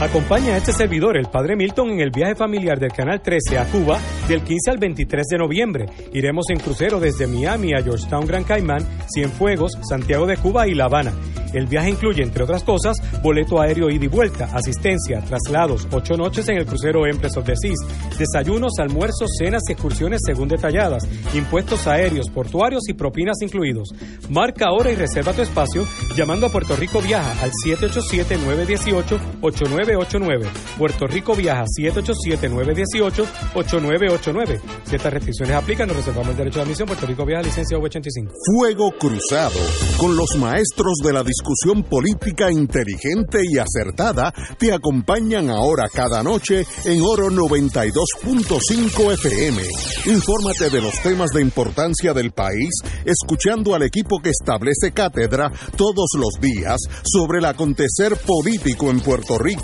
Acompaña a este servidor, el Padre Milton, en el viaje familiar del Canal 13 a Cuba del 15 al 23 de noviembre. Iremos en crucero desde Miami a Georgetown, Gran Caimán, Cienfuegos, Santiago de Cuba y La Habana. El viaje incluye, entre otras cosas, boleto aéreo ida y vuelta, asistencia, traslados, ocho noches en el crucero Empress of the Seas, desayunos, almuerzos, cenas y excursiones según detalladas, impuestos aéreos, portuarios y propinas incluidos. Marca ahora y reserva tu espacio llamando a Puerto Rico Viaja al 787-918-8989. Puerto Rico Viaja 787-918-8989. Si estas restricciones aplican, nos reservamos el derecho de admisión. Puerto Rico Viaja, licencia V85. Fuego Cruzado, con los maestros de la discusión política inteligente y acertada te acompañan ahora cada noche en Oro 92.5 FM. Infórmate de los temas de importancia del país escuchando al equipo que establece cátedra todos los días sobre el acontecer político en Puerto Rico.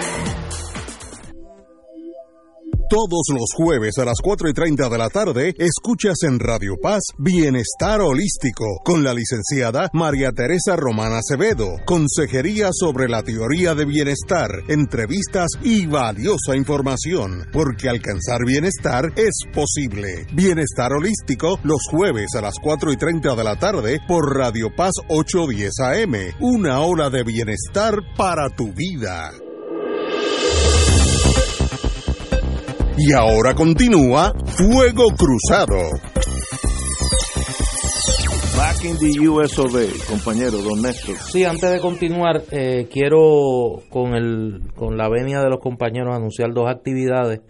Todos los jueves a las 4 y 30 de la tarde, escuchas en Radio Paz Bienestar Holístico con la licenciada María Teresa Romana Acevedo. Consejería sobre la teoría de bienestar, entrevistas y valiosa información, porque alcanzar bienestar es posible. Bienestar Holístico los jueves a las 4 y 30 de la tarde por Radio Paz 810 AM. Una hora de bienestar para tu vida. Y ahora continúa Fuego Cruzado. Back in the US of compañero Don Néstor. Sí, antes de continuar, eh, quiero con, el, con la venia de los compañeros anunciar dos actividades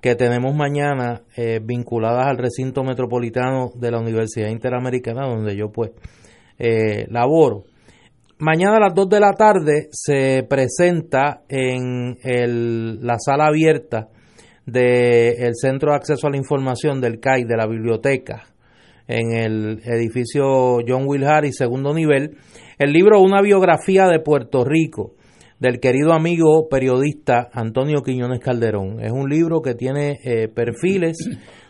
que tenemos mañana eh, vinculadas al recinto metropolitano de la Universidad Interamericana, donde yo pues eh, laboro. Mañana a las 2 de la tarde se presenta en el, la sala abierta del Centro de Acceso a la Información del CAI, de la biblioteca, en el edificio John Will Harris, segundo nivel, el libro Una biografía de Puerto Rico, del querido amigo periodista Antonio Quiñones Calderón. Es un libro que tiene eh, perfiles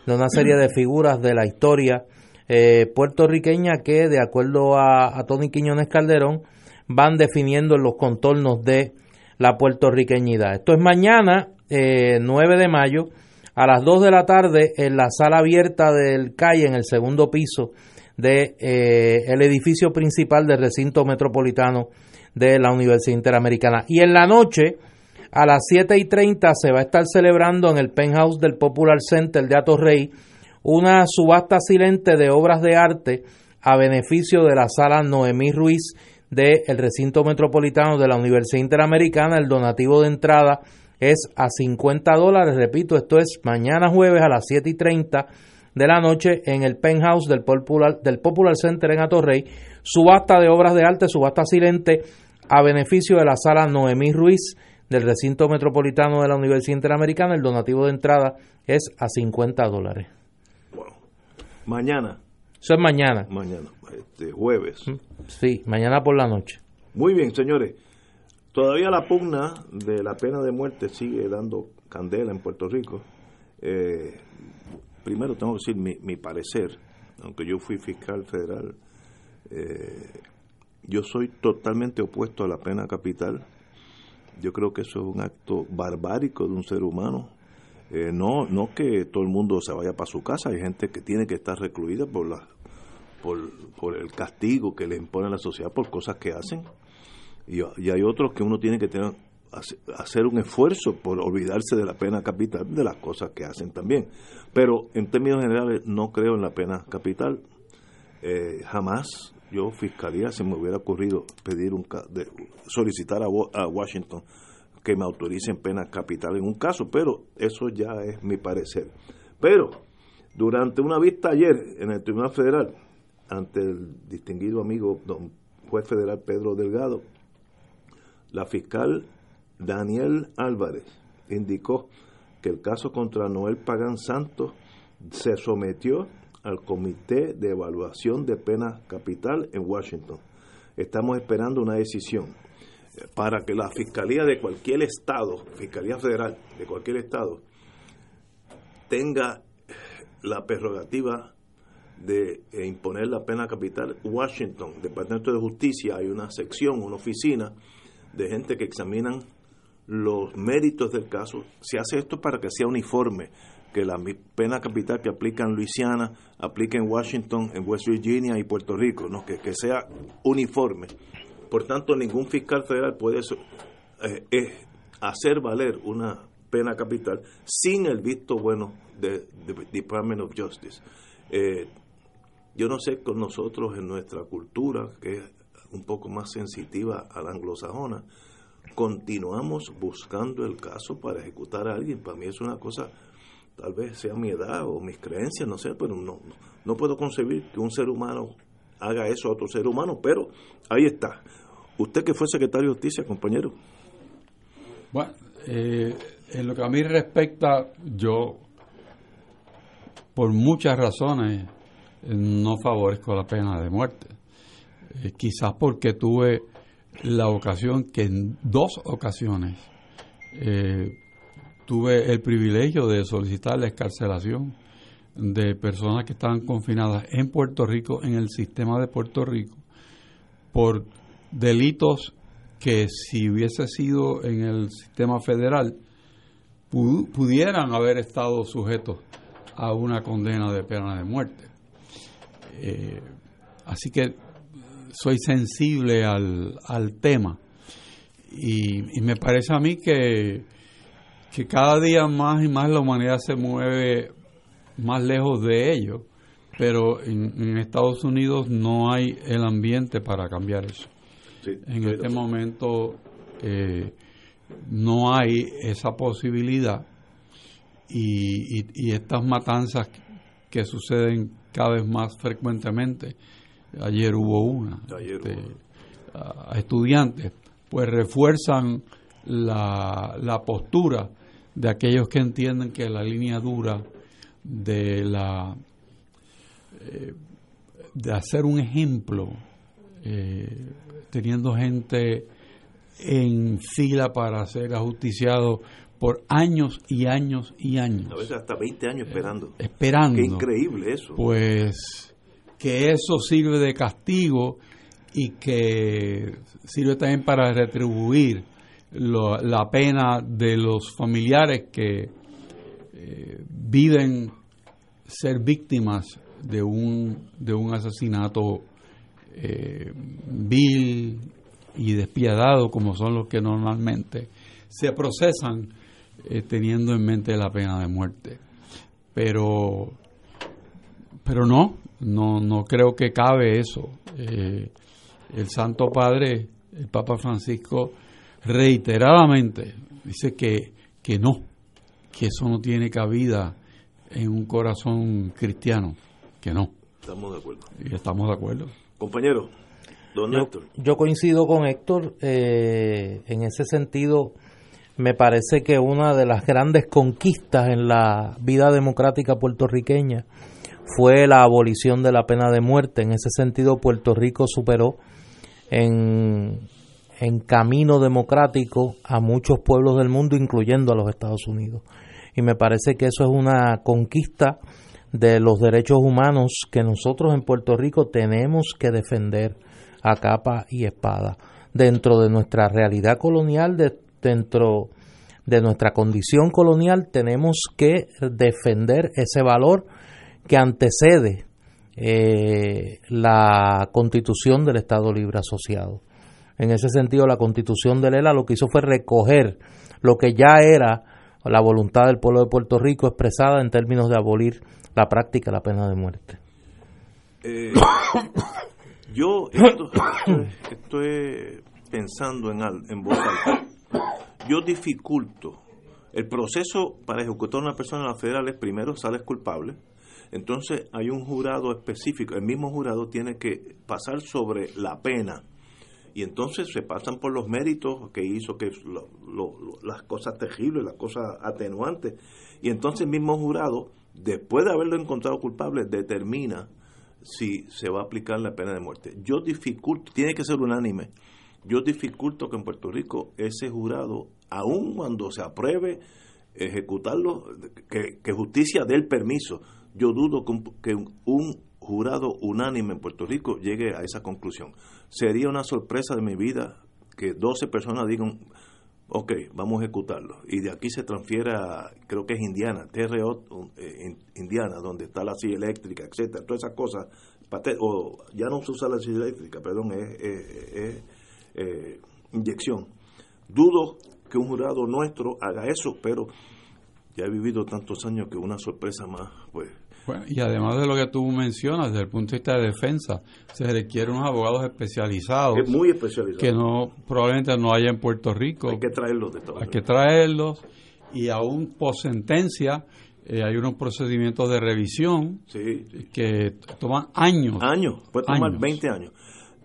de una serie de figuras de la historia eh, puertorriqueña que, de acuerdo a, a Tony Quiñones Calderón, van definiendo los contornos de la puertorriqueñidad. Esto es mañana eh, 9 de mayo a las 2 de la tarde en la sala abierta del CAI en el segundo piso de eh, el edificio principal del recinto metropolitano de la Universidad Interamericana. Y en la noche, a las 7 y 30, se va a estar celebrando en el penthouse del Popular Center de Atorrey una subasta silente de obras de arte a beneficio de la sala Noemí Ruiz del recinto metropolitano de la Universidad Interamericana. El donativo de entrada es a 50 dólares. Repito, esto es mañana jueves a las 7 y 30 de la noche en el penthouse del Popular, del Popular Center en Atorrey. Subasta de obras de arte, subasta silente a beneficio de la sala Noemí Ruiz del recinto metropolitano de la Universidad Interamericana. El donativo de entrada es a 50 dólares. Mañana. Eso es mañana. Mañana, este, jueves. Sí, mañana por la noche. Muy bien, señores. Todavía la pugna de la pena de muerte sigue dando candela en Puerto Rico. Eh, primero tengo que decir mi, mi, parecer, aunque yo fui fiscal federal, eh, yo soy totalmente opuesto a la pena capital. Yo creo que eso es un acto barbárico de un ser humano. Eh, no, no que todo el mundo se vaya para su casa, hay gente que tiene que estar recluida por la por, por el castigo que le impone la sociedad por cosas que hacen. Y, hay otros que uno tiene que tener hacer un esfuerzo por olvidarse de la pena capital de las cosas que hacen también. Pero en términos generales no creo en la pena capital. Eh, jamás yo fiscalía se me hubiera ocurrido pedir un de, solicitar a, a, Washington que me autoricen pena capital en un caso, pero eso ya es mi parecer. Pero durante una vista ayer en el Tribunal Federal ante el distinguido amigo don juez federal Pedro Delgado, la fiscal Daniel Álvarez indicó que el caso contra Noel Pagán Santos se sometió al Comité de Evaluación de Pena Capital en Washington. Estamos esperando una decisión para que la Fiscalía de cualquier estado, Fiscalía Federal de cualquier estado, tenga la prerrogativa de imponer la pena capital. Washington, Departamento de Justicia, hay una sección, una oficina de gente que examinan los méritos del caso. Se hace esto para que sea uniforme, que la pena capital que aplica en Luisiana aplique en Washington, en West Virginia y Puerto Rico, ¿no? que, que sea uniforme. Por tanto, ningún fiscal federal puede eh, eh, hacer valer una pena capital sin el visto bueno del de Department of Justice. Eh, yo no sé con nosotros en nuestra cultura, que es un poco más sensitiva a la anglosajona, continuamos buscando el caso para ejecutar a alguien. Para mí es una cosa, tal vez sea mi edad o mis creencias, no sé, pero no, no puedo concebir que un ser humano haga eso a otro ser humano, pero ahí está. Usted que fue secretario de Justicia, compañero. Bueno, eh, en lo que a mí respecta, yo, por muchas razones, no favorezco la pena de muerte. Eh, quizás porque tuve la ocasión que en dos ocasiones eh, tuve el privilegio de solicitar la escarcelación de personas que estaban confinadas en Puerto Rico, en el sistema de Puerto Rico, por delitos que si hubiese sido en el sistema federal, pudieran haber estado sujetos a una condena de pena de muerte. Eh, así que soy sensible al, al tema. Y, me parece a mí que, que cada día más y más la humanidad se mueve más lejos de ello, pero en, Estados Unidos no hay el ambiente para cambiar eso. en este momento eh, no hay esa posibilidad y, y, estas matanzas que suceden cada vez más frecuentemente ayer hubo una, este, a estudiantes, pues refuerzan la, la postura de aquellos que entienden que la línea dura de la eh, de hacer un ejemplo eh, teniendo gente en fila para ser ajusticiado por años y años y años. A veces hasta 20 años esperando. esperando. Qué increíble eso. Pues que eso sirve de castigo y que sirve también para retribuir la pena de los familiares que eh, viven ser víctimas de un, de un asesinato eh, vil y despiadado como son los que normalmente se procesan eh, teniendo en mente la pena de muerte. Pero, pero no, no, no creo que cabe eso. Eh, el Santo Padre, el Papa Francisco, reiteradamente dice que, que no, que eso no tiene cabida en un corazón cristiano, que no. Estamos de acuerdo. Y estamos de acuerdo. Compañero, don yo, Héctor. Yo coincido con Héctor eh, en ese sentido. Me parece que una de las grandes conquistas en la vida democrática puertorriqueña fue la abolición de la pena de muerte. En ese sentido, Puerto Rico superó en, en camino democrático a muchos pueblos del mundo, incluyendo a los Estados Unidos. y me parece que eso es una conquista de los derechos humanos que nosotros en Puerto Rico tenemos que defender a capa y espada dentro de nuestra realidad colonial, dentro de nuestra condición colonial, tenemos que defender ese valor que antecede eh, la constitución del Estado Libre Asociado. En ese sentido, la constitución de Lela lo que hizo fue recoger lo que ya era la voluntad del pueblo de Puerto Rico expresada en términos de abolir la práctica de la pena de muerte. Eh, yo estoy, pensando en, en voz alta. Yo dificulto el proceso para ejecutar a una persona en la federal es primero sales culpable, entonces hay un jurado específico, el mismo jurado tiene que pasar sobre la pena. Y entonces se pasan por los méritos que hizo, que las cosas terribles, las cosas atenuantes. Y entonces el mismo jurado después de haberlo encontrado culpable, determina si se va a aplicar la pena de muerte. Yo dificulto, tiene que ser unánime, yo dificulto que en Puerto Rico ese jurado, aun cuando se apruebe ejecutarlo, que, justicia dé el permiso, yo dudo que un, jurado unánime en Puerto Rico llegue a esa conclusión. Sería una sorpresa de mi vida que 12 personas digan, ok, vamos a ejecutarlo. Y de aquí se transfiere a, creo que es Indiana, TRO, eh, Indiana, donde está la silla eléctrica, etcétera, todas esas cosas. O ya no se usa la silla eléctrica, perdón, es, eh, inyección. Dudo que un jurado nuestro haga eso, pero ya he vivido tantos años que una sorpresa más, pues y además de lo que tú mencionas, desde el punto de vista de defensa, se requieren unos abogados especializados. muy especializados. Que no, probablemente no haya en Puerto Rico. Hay que traerlos de Hay que traerlos. Y aún por sentencia, eh, hay unos procedimientos de revisión que toman años. Años, puede tomar 20 años.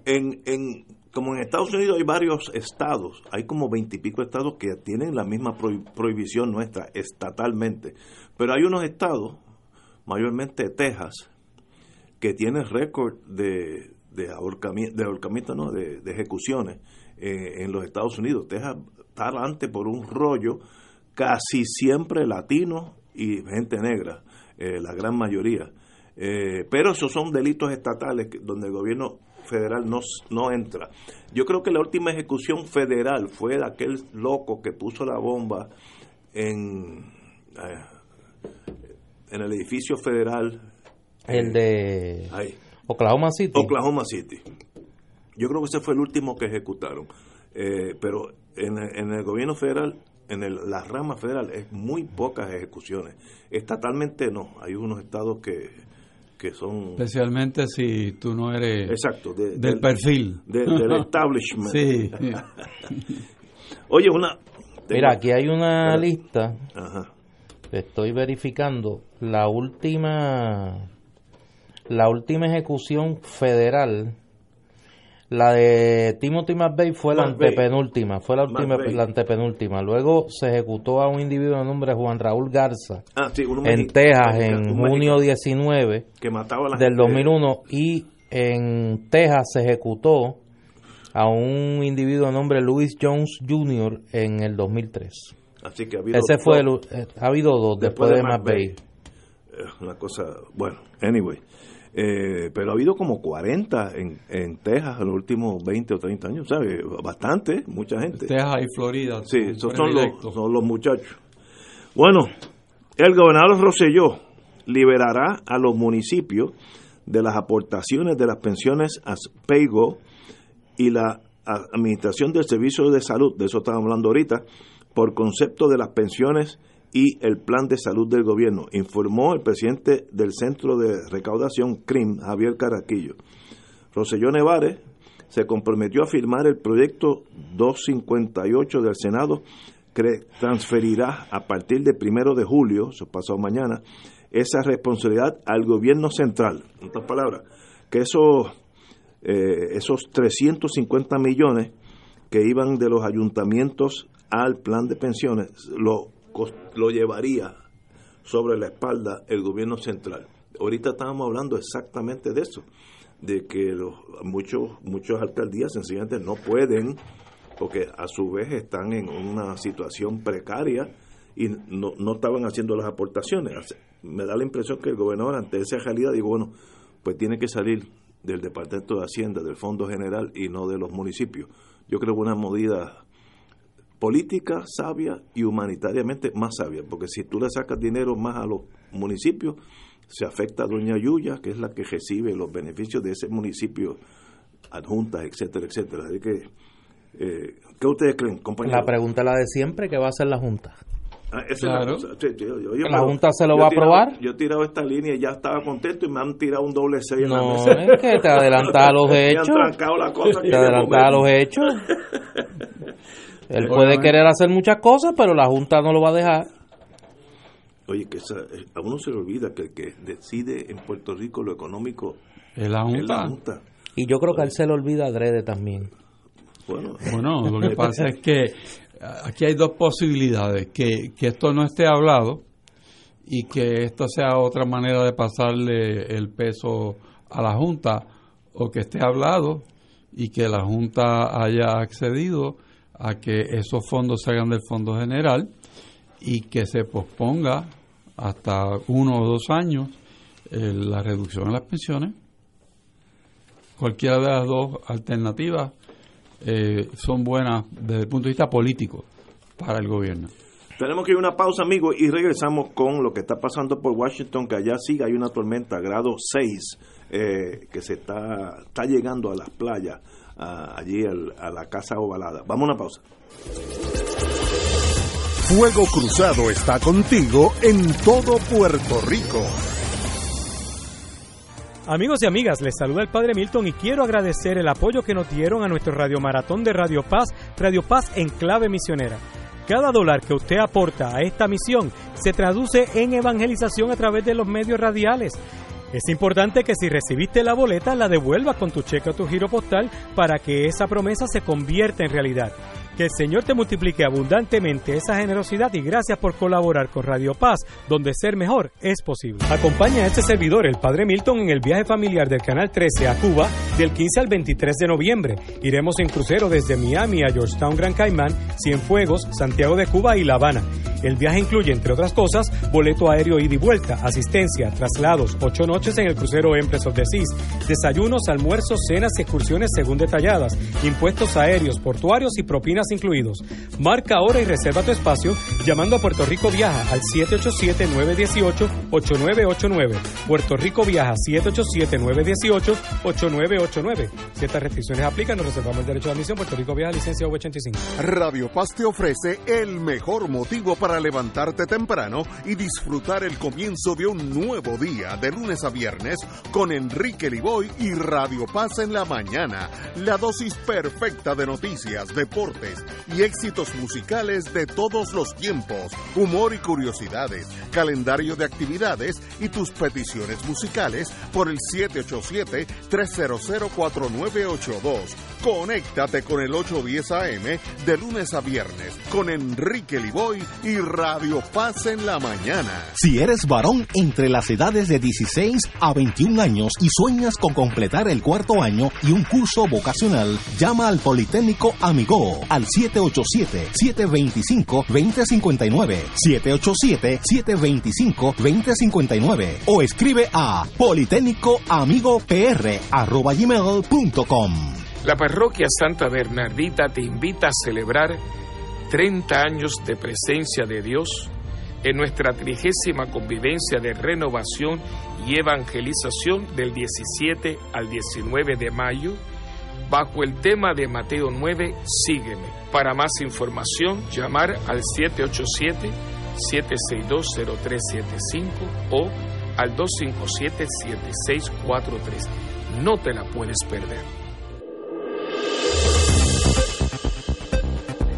En, en, como en Estados Unidos hay varios estados, hay como veintipico estados que tienen la misma prohibición nuestra estatalmente, pero hay unos estados mayormente Texas, que tiene récord de, de ahorcamiento, de, ahorcamiento, ¿no? de, ejecuciones eh, en los Estados Unidos. Texas está adelante por un rollo casi siempre latino y gente negra, eh, la gran mayoría. Eh, pero esos son delitos estatales donde el gobierno federal no, no entra. Yo creo que la última ejecución federal fue de aquel loco que puso la bomba en en el edificio federal. El de Oklahoma City. Oklahoma City. Yo creo que ese fue el último que ejecutaron. Eh, pero en, en, el gobierno federal, en el, la rama federal, es muy pocas ejecuciones. Estatalmente no. Hay unos estados que, que son... Especialmente si tú no eres Exacto, del, perfil. del establishment. sí. Oye, una... Mira, aquí hay una lista. Ajá estoy verificando la última la última ejecución federal la de Timothy McVeigh fue la antepenúltima, fue la última, la antepenúltima. Luego se ejecutó a un individuo de nombre Juan Raúl Garza ah, en Texas en junio 19 del 2001 y en Texas se ejecutó a un individuo de nombre Louis Jones Jr. en el 2003. Así que ha habido Ese fue el, eh, ha habido dos después, de, más Bay. Una cosa, bueno, anyway. Eh, pero ha habido como 40 en, en Texas en los últimos 20 o 30 años, ¿sabes? Bastante, mucha gente. Texas y Florida. Sí, esos son los, son los muchachos. Bueno, el gobernador Rosselló liberará a los municipios de las aportaciones de las pensiones a PAYGO y la Administración del Servicio de Salud, de eso estamos hablando ahorita, por concepto de las pensiones y el plan de salud del gobierno, informó el presidente del Centro de Recaudación CRIM, Javier Caraquillo. Roselló Nevares se comprometió a firmar el proyecto 258 del Senado que transferirá a partir del primero de julio, eso pasado mañana, esa responsabilidad al gobierno central. En otras palabras, que esos, eh, esos 350 millones que iban de los ayuntamientos al plan de pensiones lo, lo llevaría sobre la espalda el gobierno central. Ahorita estábamos hablando exactamente de eso, de que los, muchos, muchas alcaldías sencillamente no pueden, porque a su vez están en una situación precaria y no, no estaban haciendo las aportaciones. Me da la impresión que el gobernador ante esa realidad digo, bueno, pues tiene que salir del Departamento de Hacienda, del Fondo General y no de los municipios. Yo creo que una medida política sabia y humanitariamente más sabia, porque si tú le sacas dinero más a los municipios, se afecta a Doña Yuya, que es la que recibe los beneficios de ese municipio, adjuntas, etcétera, etcétera. Así que, eh, ¿qué ustedes creen, compañeros? La pregunta es la de siempre, ¿qué va a hacer la Junta? Ah, la, Junta se lo va a aprobar. Yo he tirado esta línea y ya estaba contento y me han tirado un doble 6 no, es que te adelantas a los hechos. te adelantas a los hechos. Él puede querer hacer muchas cosas, pero la Junta no lo va a dejar. Oye, que eh, a uno se le olvida que el que decide en Puerto Rico lo económico es la Junta. Y yo creo que a él se le olvida adrede también. Bueno, bueno lo que pasa es que aquí hay dos posibilidades, que, que esto no esté hablado y que esto sea otra manera de pasarle el peso a la Junta, o que esté hablado y que la Junta haya accedido a que esos fondos se hagan del Fondo General y que se posponga hasta uno o dos años eh, la reducción de las pensiones. Cualquiera de las dos alternativas eh, son buenas desde el punto de vista político para el gobierno. Tenemos que ir a una pausa, amigos, y regresamos con lo que está pasando por Washington, que allá sí hay una tormenta, grado 6, eh, que se está, está llegando a las playas, allí a la Casa Ovalada. Vamos a una pausa. Fuego Cruzado está contigo en todo Puerto Rico. Amigos y amigas, les saluda el Padre Milton y quiero agradecer el apoyo que nos dieron a nuestro Radio Maratón de Radio Paz, Radio Paz en clave misionera. Cada dólar que usted aporta a esta misión se traduce en evangelización a través de los medios radiales. Es importante que si recibiste la boleta la devuelvas con tu cheque o tu giro postal para que esa promesa se convierta en realidad. Que el Señor te multiplique abundantemente esa generosidad y gracias por colaborar con Radio Paz, donde ser mejor es posible. Acompaña a este servidor, el Padre Milton, en el viaje familiar del Canal 13 a Cuba del 15 al 23 de noviembre. Iremos en crucero desde Miami a Georgetown, Gran Caimán, Cienfuegos, Santiago de Cuba y La Habana. El viaje incluye, entre otras cosas, boleto aéreo ida y vuelta, asistencia, traslados, ocho noches en el crucero Empress of the Seas, desayunos, almuerzos, cenas y excursiones según detalladas, impuestos aéreos, portuarios y propinas incluidos. Marca ahora y reserva tu espacio llamando a Puerto Rico Viaja al 787-918-8989. Puerto Rico Viaja 787-918-8989. Si estas restricciones aplican, nos reservamos el derecho de admisión. Puerto Rico Viaja, licencia V85. Radio Paz te ofrece el mejor motivo para levantarte temprano y disfrutar el comienzo de un nuevo día de lunes a viernes con Enrique Liboy y Radio Paz en la mañana. La dosis perfecta de noticias, deportes y éxitos musicales de todos los tiempos, humor y curiosidades, calendario de actividades y tus peticiones musicales por el 787-300-4982. Conéctate con el 810 AM de lunes a viernes con Enrique Liboy y Radio Paz en la mañana. Si eres varón entre las edades de 16 a 21 años y sueñas con completar el cuarto año y un curso vocacional, llama al Politécnico Amigo al 787-725-2059. 787-725-2059 o escribe a politécnicoamigopr.com. La parroquia Santa Bernardita te invita a celebrar 30 años de presencia de Dios en nuestra trigésima convivencia de renovación y evangelización del 17 al 19 de mayo bajo el tema de Mateo 9, sígueme. Para más información, llamar al 787-762-0375 o al 257-7643. No te la puedes perder.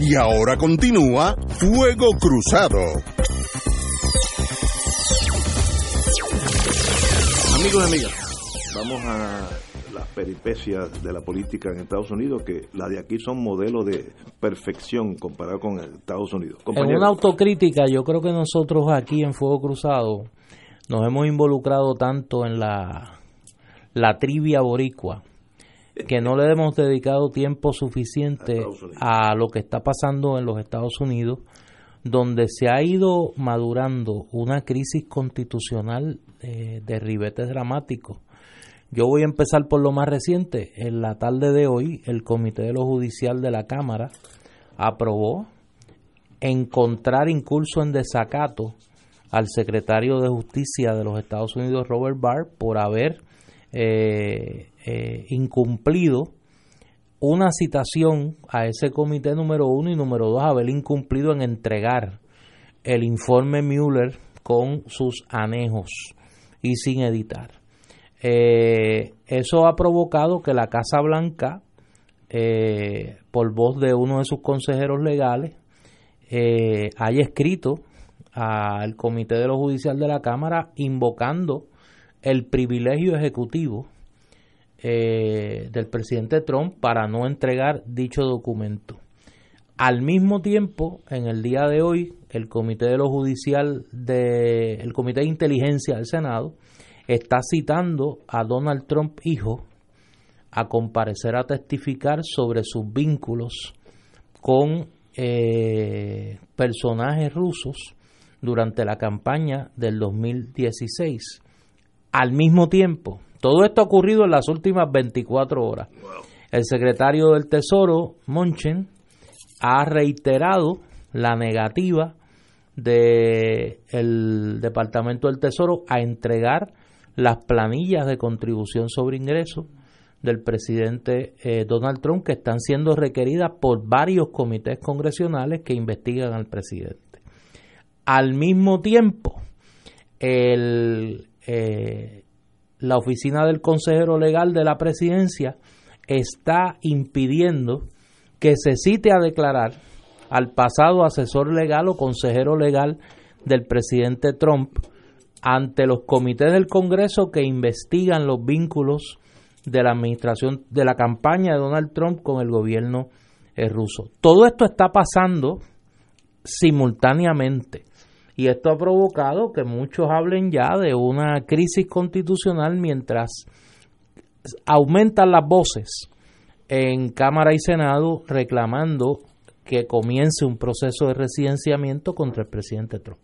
Y ahora continúa Fuego Cruzado. Amigos y amigas, vamos a las peripecias de la política en Estados Unidos, que las de aquí son modelos de perfección comparado con Estados Unidos. En una autocrítica, yo creo que nosotros aquí en Fuego Cruzado nos hemos involucrado tanto en la, la trivia boricua que no le hemos dedicado tiempo suficiente a lo que está pasando en los Estados Unidos donde se ha ido madurando una crisis constitucional eh, de ribetes dramáticos. Yo voy a empezar por lo más reciente. En la tarde de hoy, el Comité de lo Judicial de la Cámara aprobó encontrar incurso en desacato al secretario de Justicia de los Estados Unidos, Robert Barr, por haber eh, eh, incumplido una citación a ese comité número uno y número dos, haber incumplido en entregar el informe Mueller con sus anejos y sin editar. Eh, eso ha provocado que la Casa Blanca, por voz de uno de sus consejeros legales, haya escrito al Comité de lo Judicial de la Cámara invocando el privilegio ejecutivo eh, del presidente Trump para no entregar dicho documento. Al mismo tiempo, en el día de hoy, el Comité de lo Judicial de el Comité de Inteligencia del Senado está citando a Donald Trump hijo a comparecer a testificar sobre sus vínculos con eh, personajes rusos durante la campaña del 2016. Al mismo tiempo, todo esto ha ocurrido en las últimas 24 horas. El secretario del Tesoro, Monchen, ha reiterado la negativa del Departamento del Tesoro a entregar las planillas de contribución sobre ingresos del presidente eh, Donald Trump que están siendo requeridas por varios comités congresionales que investigan al presidente. Al mismo tiempo, el, eh, la oficina del consejero legal de la presidencia está impidiendo que se cite a declarar al pasado asesor legal o consejero legal del presidente Trump ante los comités del Congreso que investigan los vínculos de la administración de la campaña de Donald Trump con el gobierno eh, ruso. Todo esto está pasando simultáneamente. Y esto ha provocado que muchos hablen ya de una crisis constitucional mientras aumentan las voces en Cámara y Senado reclamando que comience un proceso de residenciamiento contra el presidente Trump.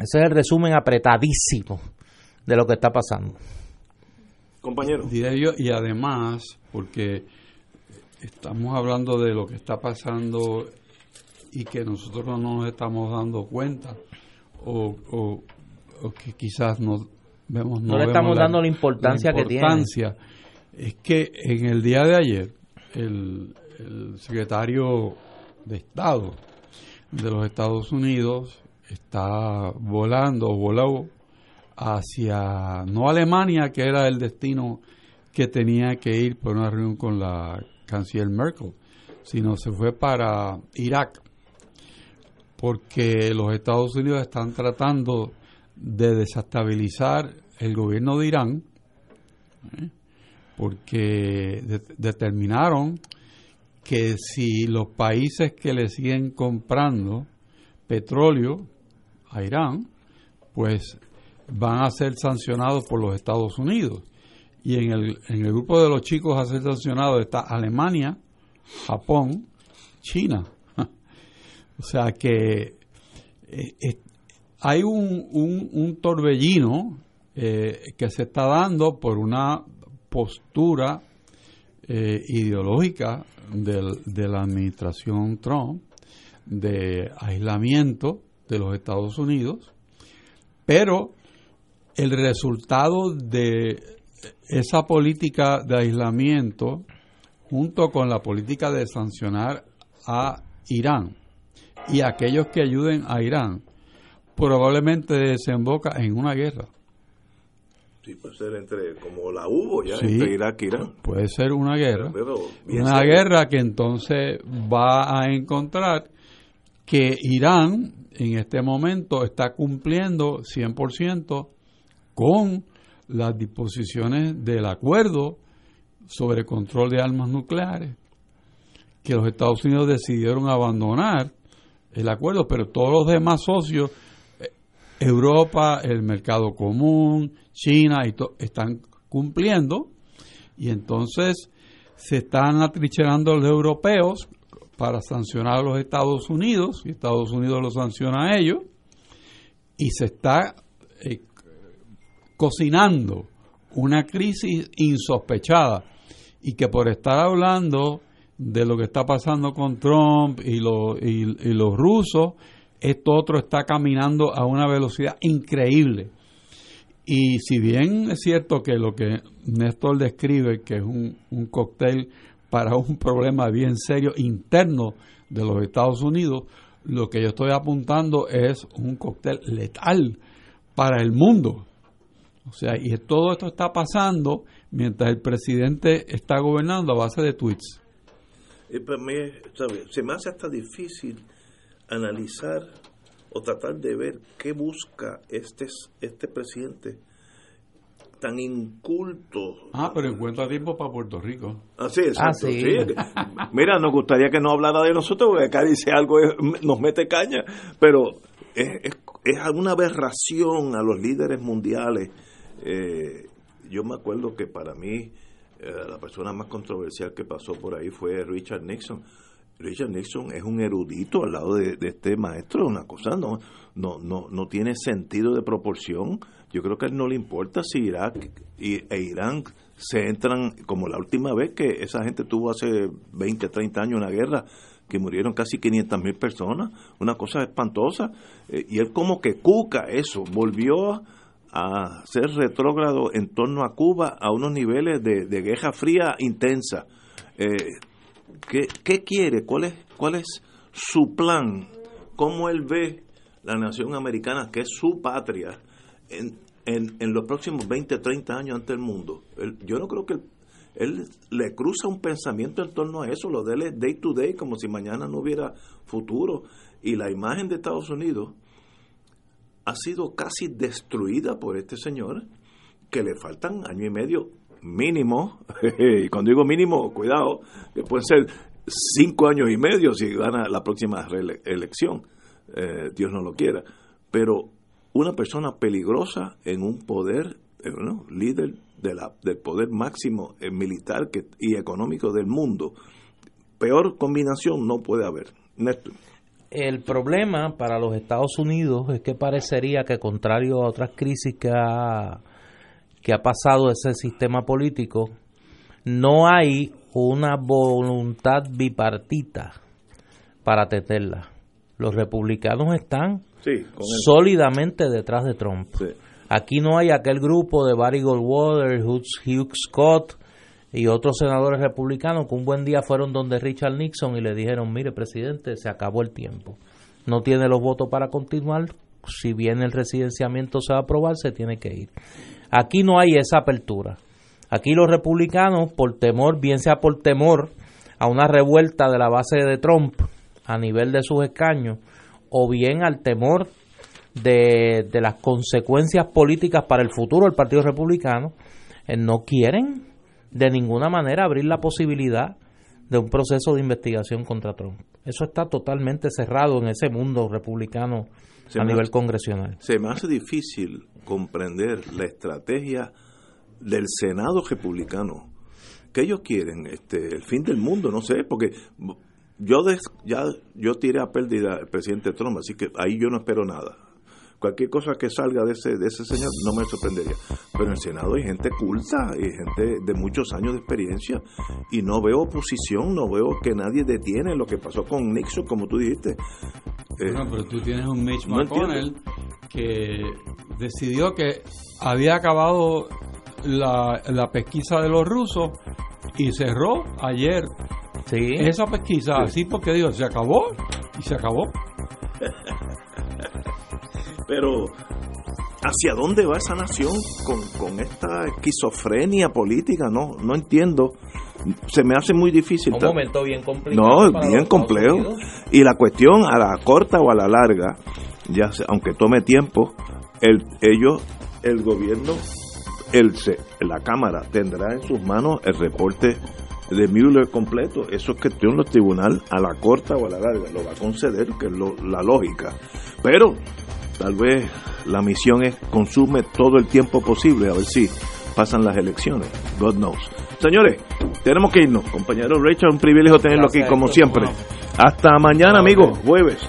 Ese es el resumen apretadísimo de lo que está pasando. Compañero. Y además, porque estamos hablando de lo que está pasando y que nosotros no nos estamos dando cuenta o, o, que quizás no vemos no, le estamos dando la importancia, que tiene es que en el día de ayer el, el secretario de Estado de los Estados Unidos está volando voló hacia no Alemania que era el destino que tenía que ir por una reunión con la canciller Merkel sino se fue para Irak porque los Estados Unidos están tratando de desestabilizar el gobierno de Irán, ¿eh? porque determinaron que si los países que le siguen comprando petróleo a Irán, pues van a ser sancionados por los Estados Unidos. Y en el, en el grupo de los chicos a ser sancionados está Alemania, Japón, China. O sea que eh, hay un, un, torbellino eh, que se está dando por una postura eh, ideológica de la administración Trump de aislamiento de los Estados Unidos, pero el resultado de esa política de aislamiento junto con la política de sancionar a Irán y aquellos que ayuden a Irán probablemente desemboca en una guerra. Sí, puede ser entre, como la hubo ya entre Irak e Irán. Puede ser una guerra. una guerra que entonces va a encontrar que Irán en este momento está cumpliendo 100% con las disposiciones del acuerdo sobre control de armas nucleares que los Estados Unidos decidieron abandonar el acuerdo, pero todos los demás socios, eh, Europa, el mercado común, China, y están cumpliendo. Y entonces se están atrincherando los europeos para sancionar a los Estados Unidos y Estados Unidos lo sanciona a ellos y se está eh, cocinando una crisis insospechada y que por estar hablando de lo que está pasando con Trump y, y los rusos, esto otro está caminando a una velocidad increíble. Y si bien es cierto que lo que Néstor describe, que es un, un cóctel para un problema bien serio interno de los Estados Unidos, lo que yo estoy apuntando es un cóctel letal para el mundo. O sea, y todo esto está pasando mientras el presidente está gobernando a base de tweets. Y para mí, se me hace hasta difícil analizar o tratar de ver qué busca este, este presidente tan inculto. Ah, pero encuentra tiempo para Puerto Rico. Ah, sí, exacto. Ah, Mira, nos gustaría que no hablara de nosotros, porque acá dice algo, nos mete caña, pero es, es, es una aberración a los líderes mundiales. Eh, yo me acuerdo que para mí eh, la persona más controversial que pasó por ahí fue Richard Nixon. Richard Nixon es un erudito al lado de, este maestro, una cosa no, no, no, no tiene sentido de proporción. Yo creo que a él no le importa si Irak e Irán se entran, como la última vez que esa gente tuvo hace 20, 30 años una guerra, que murieron casi 500 mil personas, una cosa espantosa. Eh, y él como que cuca eso, volvió a ser retrógrado en torno a Cuba a unos niveles de, guerra fría intensa. Eh, ¿qué, quiere? ¿Cuál es, ¿Cuál es su plan? ¿Cómo él ve la nación americana, que es su patria, en, en, los próximos 20, 30 años ante el mundo? yo no creo que él, le cruza un pensamiento en torno a eso, lo de él day to day, como si mañana no hubiera futuro. Y la imagen de Estados Unidos ha sido casi destruida por este señor, que le faltan año y medio mínimo, y cuando digo mínimo, cuidado, que pueden ser cinco años y medio si gana la próxima elección, eh, Dios no lo quiera, pero una persona peligrosa en un poder, eh, líder de la, del poder máximo eh, militar y económico del mundo, peor combinación no puede haber. Néstor. El problema para los Estados Unidos es que parecería que contrario a otras crisis que ha, que ha pasado ese sistema político, no hay una voluntad bipartita para atenderla. Los republicanos están sólidamente detrás de Trump. Aquí no hay aquel grupo de Barry Goldwater, Hugh Scott, y otros senadores republicanos que un buen día fueron donde Richard Nixon y le dijeron, mire presidente, se acabó el tiempo, no tiene los votos para continuar, si bien el residenciamiento se va a aprobar, se tiene que ir. Aquí no hay esa apertura. Aquí los republicanos, por temor, bien sea por temor a una revuelta de la base de Trump a nivel de sus escaños, o bien al temor de, de las consecuencias políticas para el futuro del Partido Republicano, eh, no quieren de ninguna manera abrir la posibilidad de un proceso de investigación contra Trump. Eso está totalmente cerrado en ese mundo republicano a nivel congresional. Se me hace difícil comprender la estrategia del Senado republicano. que ellos quieren? Este, el fin del mundo, no sé, porque yo ya yo tiré a pérdida al presidente Trump, así que ahí yo no espero nada cualquier cosa que salga de ese, de ese señor no me sorprendería. Pero en el Senado hay gente culta y gente de muchos años de experiencia y no veo oposición, no veo que nadie detiene lo que pasó con Nixon, como tú dijiste. Eh, pero tú tienes un Mitch McConnell que decidió que había acabado la, la pesquisa de los rusos y cerró ayer esa pesquisa, así porque digo, se acabó y se acabó. Pero, ¿hacia dónde va esa nación con, esta esquizofrenia política? No, no entiendo. Se me hace muy difícil. Un momento bien complicado. No, bien complejo. Y la cuestión a la corta o a la larga, ya aunque tome tiempo, el, ellos, el gobierno, el, la Cámara tendrá en sus manos el reporte de Mueller completo. Eso es cuestión los tribunal a la corta o a la larga. Lo va a conceder, que es la lógica. Pero Tal vez la misión es consume todo el tiempo posible a ver si pasan las elecciones. God knows. Señores, tenemos que irnos. Compañero Rachel, un privilegio tenerlo aquí como siempre. Hasta mañana, amigos, jueves.